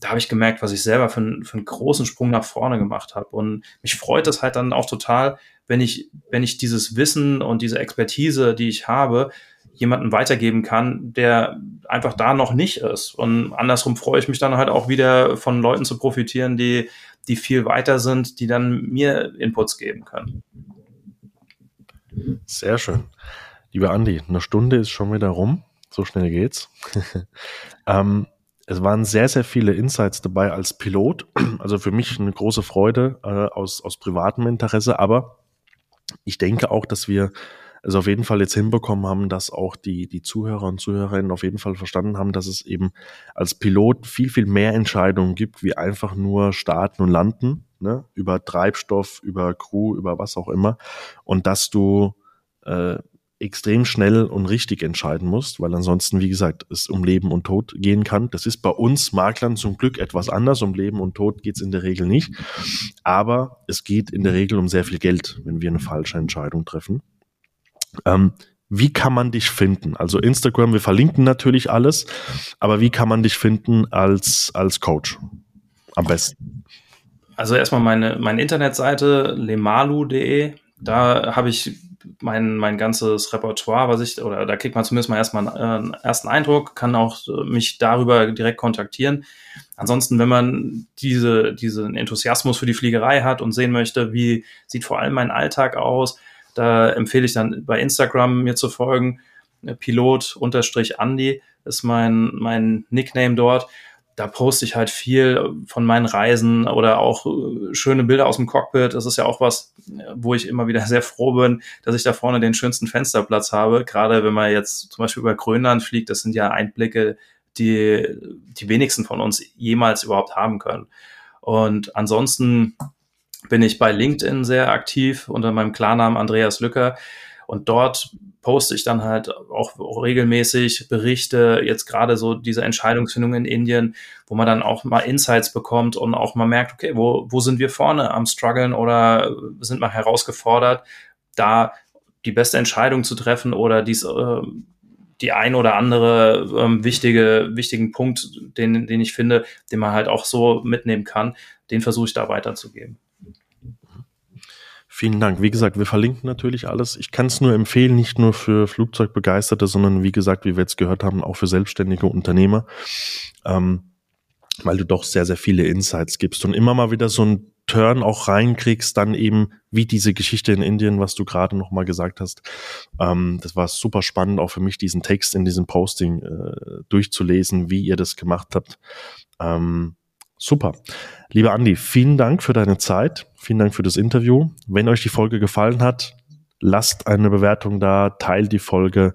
da habe ich gemerkt, was ich selber für, für einen großen Sprung nach vorne gemacht habe. Und mich freut es halt dann auch total, wenn ich, wenn ich dieses Wissen und diese Expertise, die ich habe, jemanden weitergeben kann, der einfach da noch nicht ist. Und andersrum freue ich mich dann halt auch wieder von Leuten zu profitieren, die, die viel weiter sind, die dann mir Inputs geben können. Sehr schön. Lieber Andi, eine Stunde ist schon wieder rum. So schnell geht's. [LAUGHS] ähm, es waren sehr, sehr viele Insights dabei als Pilot. [CLEARS THROAT] Also für mich eine große Freude äh, aus, aus privatem Interesse. Aber ich denke auch, dass wir es auf jeden Fall jetzt hinbekommen haben, dass auch die, die Zuhörer und Zuhörerinnen auf jeden Fall verstanden haben, dass es eben als Pilot viel, viel mehr Entscheidungen gibt, wie einfach nur starten und landen, ne? über Treibstoff, über Crew, über was auch immer. Und dass du äh, extrem schnell und richtig entscheiden musst, weil ansonsten, wie gesagt, es um Leben und Tod gehen kann. Das ist bei uns Maklern zum Glück etwas anders. Um Leben und Tod geht es in der Regel nicht. Aber es geht in der Regel um sehr viel Geld, wenn wir eine falsche Entscheidung treffen. Ähm, wie kann man dich finden? Also Instagram, wir verlinken natürlich alles, aber wie kann man dich finden als, als Coach? Am besten. also erstmal meine, meine Internetseite lemalu.de. Da habe ich mein, mein ganzes Repertoire, was ich, oder da kriegt man zumindest mal erstmal einen, äh, ersten Eindruck, kann auch äh, mich darüber direkt kontaktieren. Ansonsten, wenn man diese, diesen Enthusiasmus für die Fliegerei hat und sehen möchte, wie sieht vor allem mein Alltag aus, da empfehle ich dann bei Instagram mir zu folgen. Pilot-Andi ist mein, mein Nickname dort da poste ich halt viel von meinen Reisen oder auch äh, schöne Bilder aus dem Cockpit. Das ist ja auch was, wo ich immer wieder [LAUGHS] sehr froh bin, dass ich da vorne den schönsten Fensterplatz habe. Gerade wenn man jetzt zum Beispiel über Grönland fliegt, das sind ja Einblicke, die die wenigsten von uns jemals überhaupt haben können. Und ansonsten bin ich bei LinkedIn sehr aktiv unter meinem Klarnamen Andreas Lücker. Und dort poste ich dann halt auch regelmäßig Berichte, jetzt gerade so diese Entscheidungsfindung in Indien, wo man dann auch mal Insights bekommt und auch mal merkt, okay, wo, wo sind wir vorne am struggeln oder sind mal herausgefordert, da die beste Entscheidung zu treffen oder dies, äh, die ein oder andere ähm, wichtige, wichtigen Punkt, den, den ich finde, den man halt auch so mitnehmen kann, den versuche ich da weiterzugeben. Vielen Dank. Wie gesagt, wir verlinken natürlich alles. Ich kann es nur empfehlen, nicht nur für Flugzeugbegeisterte, sondern wie gesagt, wie wir jetzt gehört haben, auch für selbstständige Unternehmer, ähm, weil du doch sehr, sehr viele Insights gibst und immer mal wieder so einen Turn auch reinkriegst, dann eben wie diese Geschichte in Indien, was du gerade nochmal gesagt hast. Ähm, das war super spannend, auch für mich diesen Text in diesem Posting äh, durchzulesen, wie ihr das gemacht habt. Ähm, Super. Lieber Andi, vielen Dank für deine Zeit. Vielen Dank für das Interview. Wenn euch die Folge gefallen hat, lasst eine Bewertung da, teilt die Folge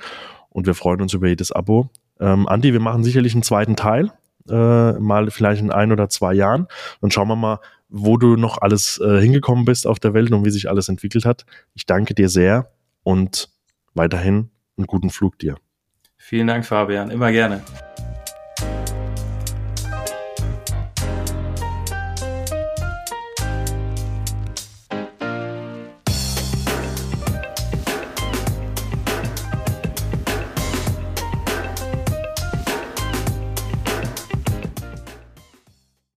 und wir freuen uns über jedes Abo. Ähm, Andi, wir machen sicherlich einen zweiten Teil, äh, mal vielleicht in ein oder zwei Jahren. Dann schauen wir mal, wo du noch alles äh, hingekommen bist auf der Welt und wie sich alles entwickelt hat. Ich danke dir sehr und weiterhin einen guten Flug dir. Vielen Dank, Fabian. Immer gerne.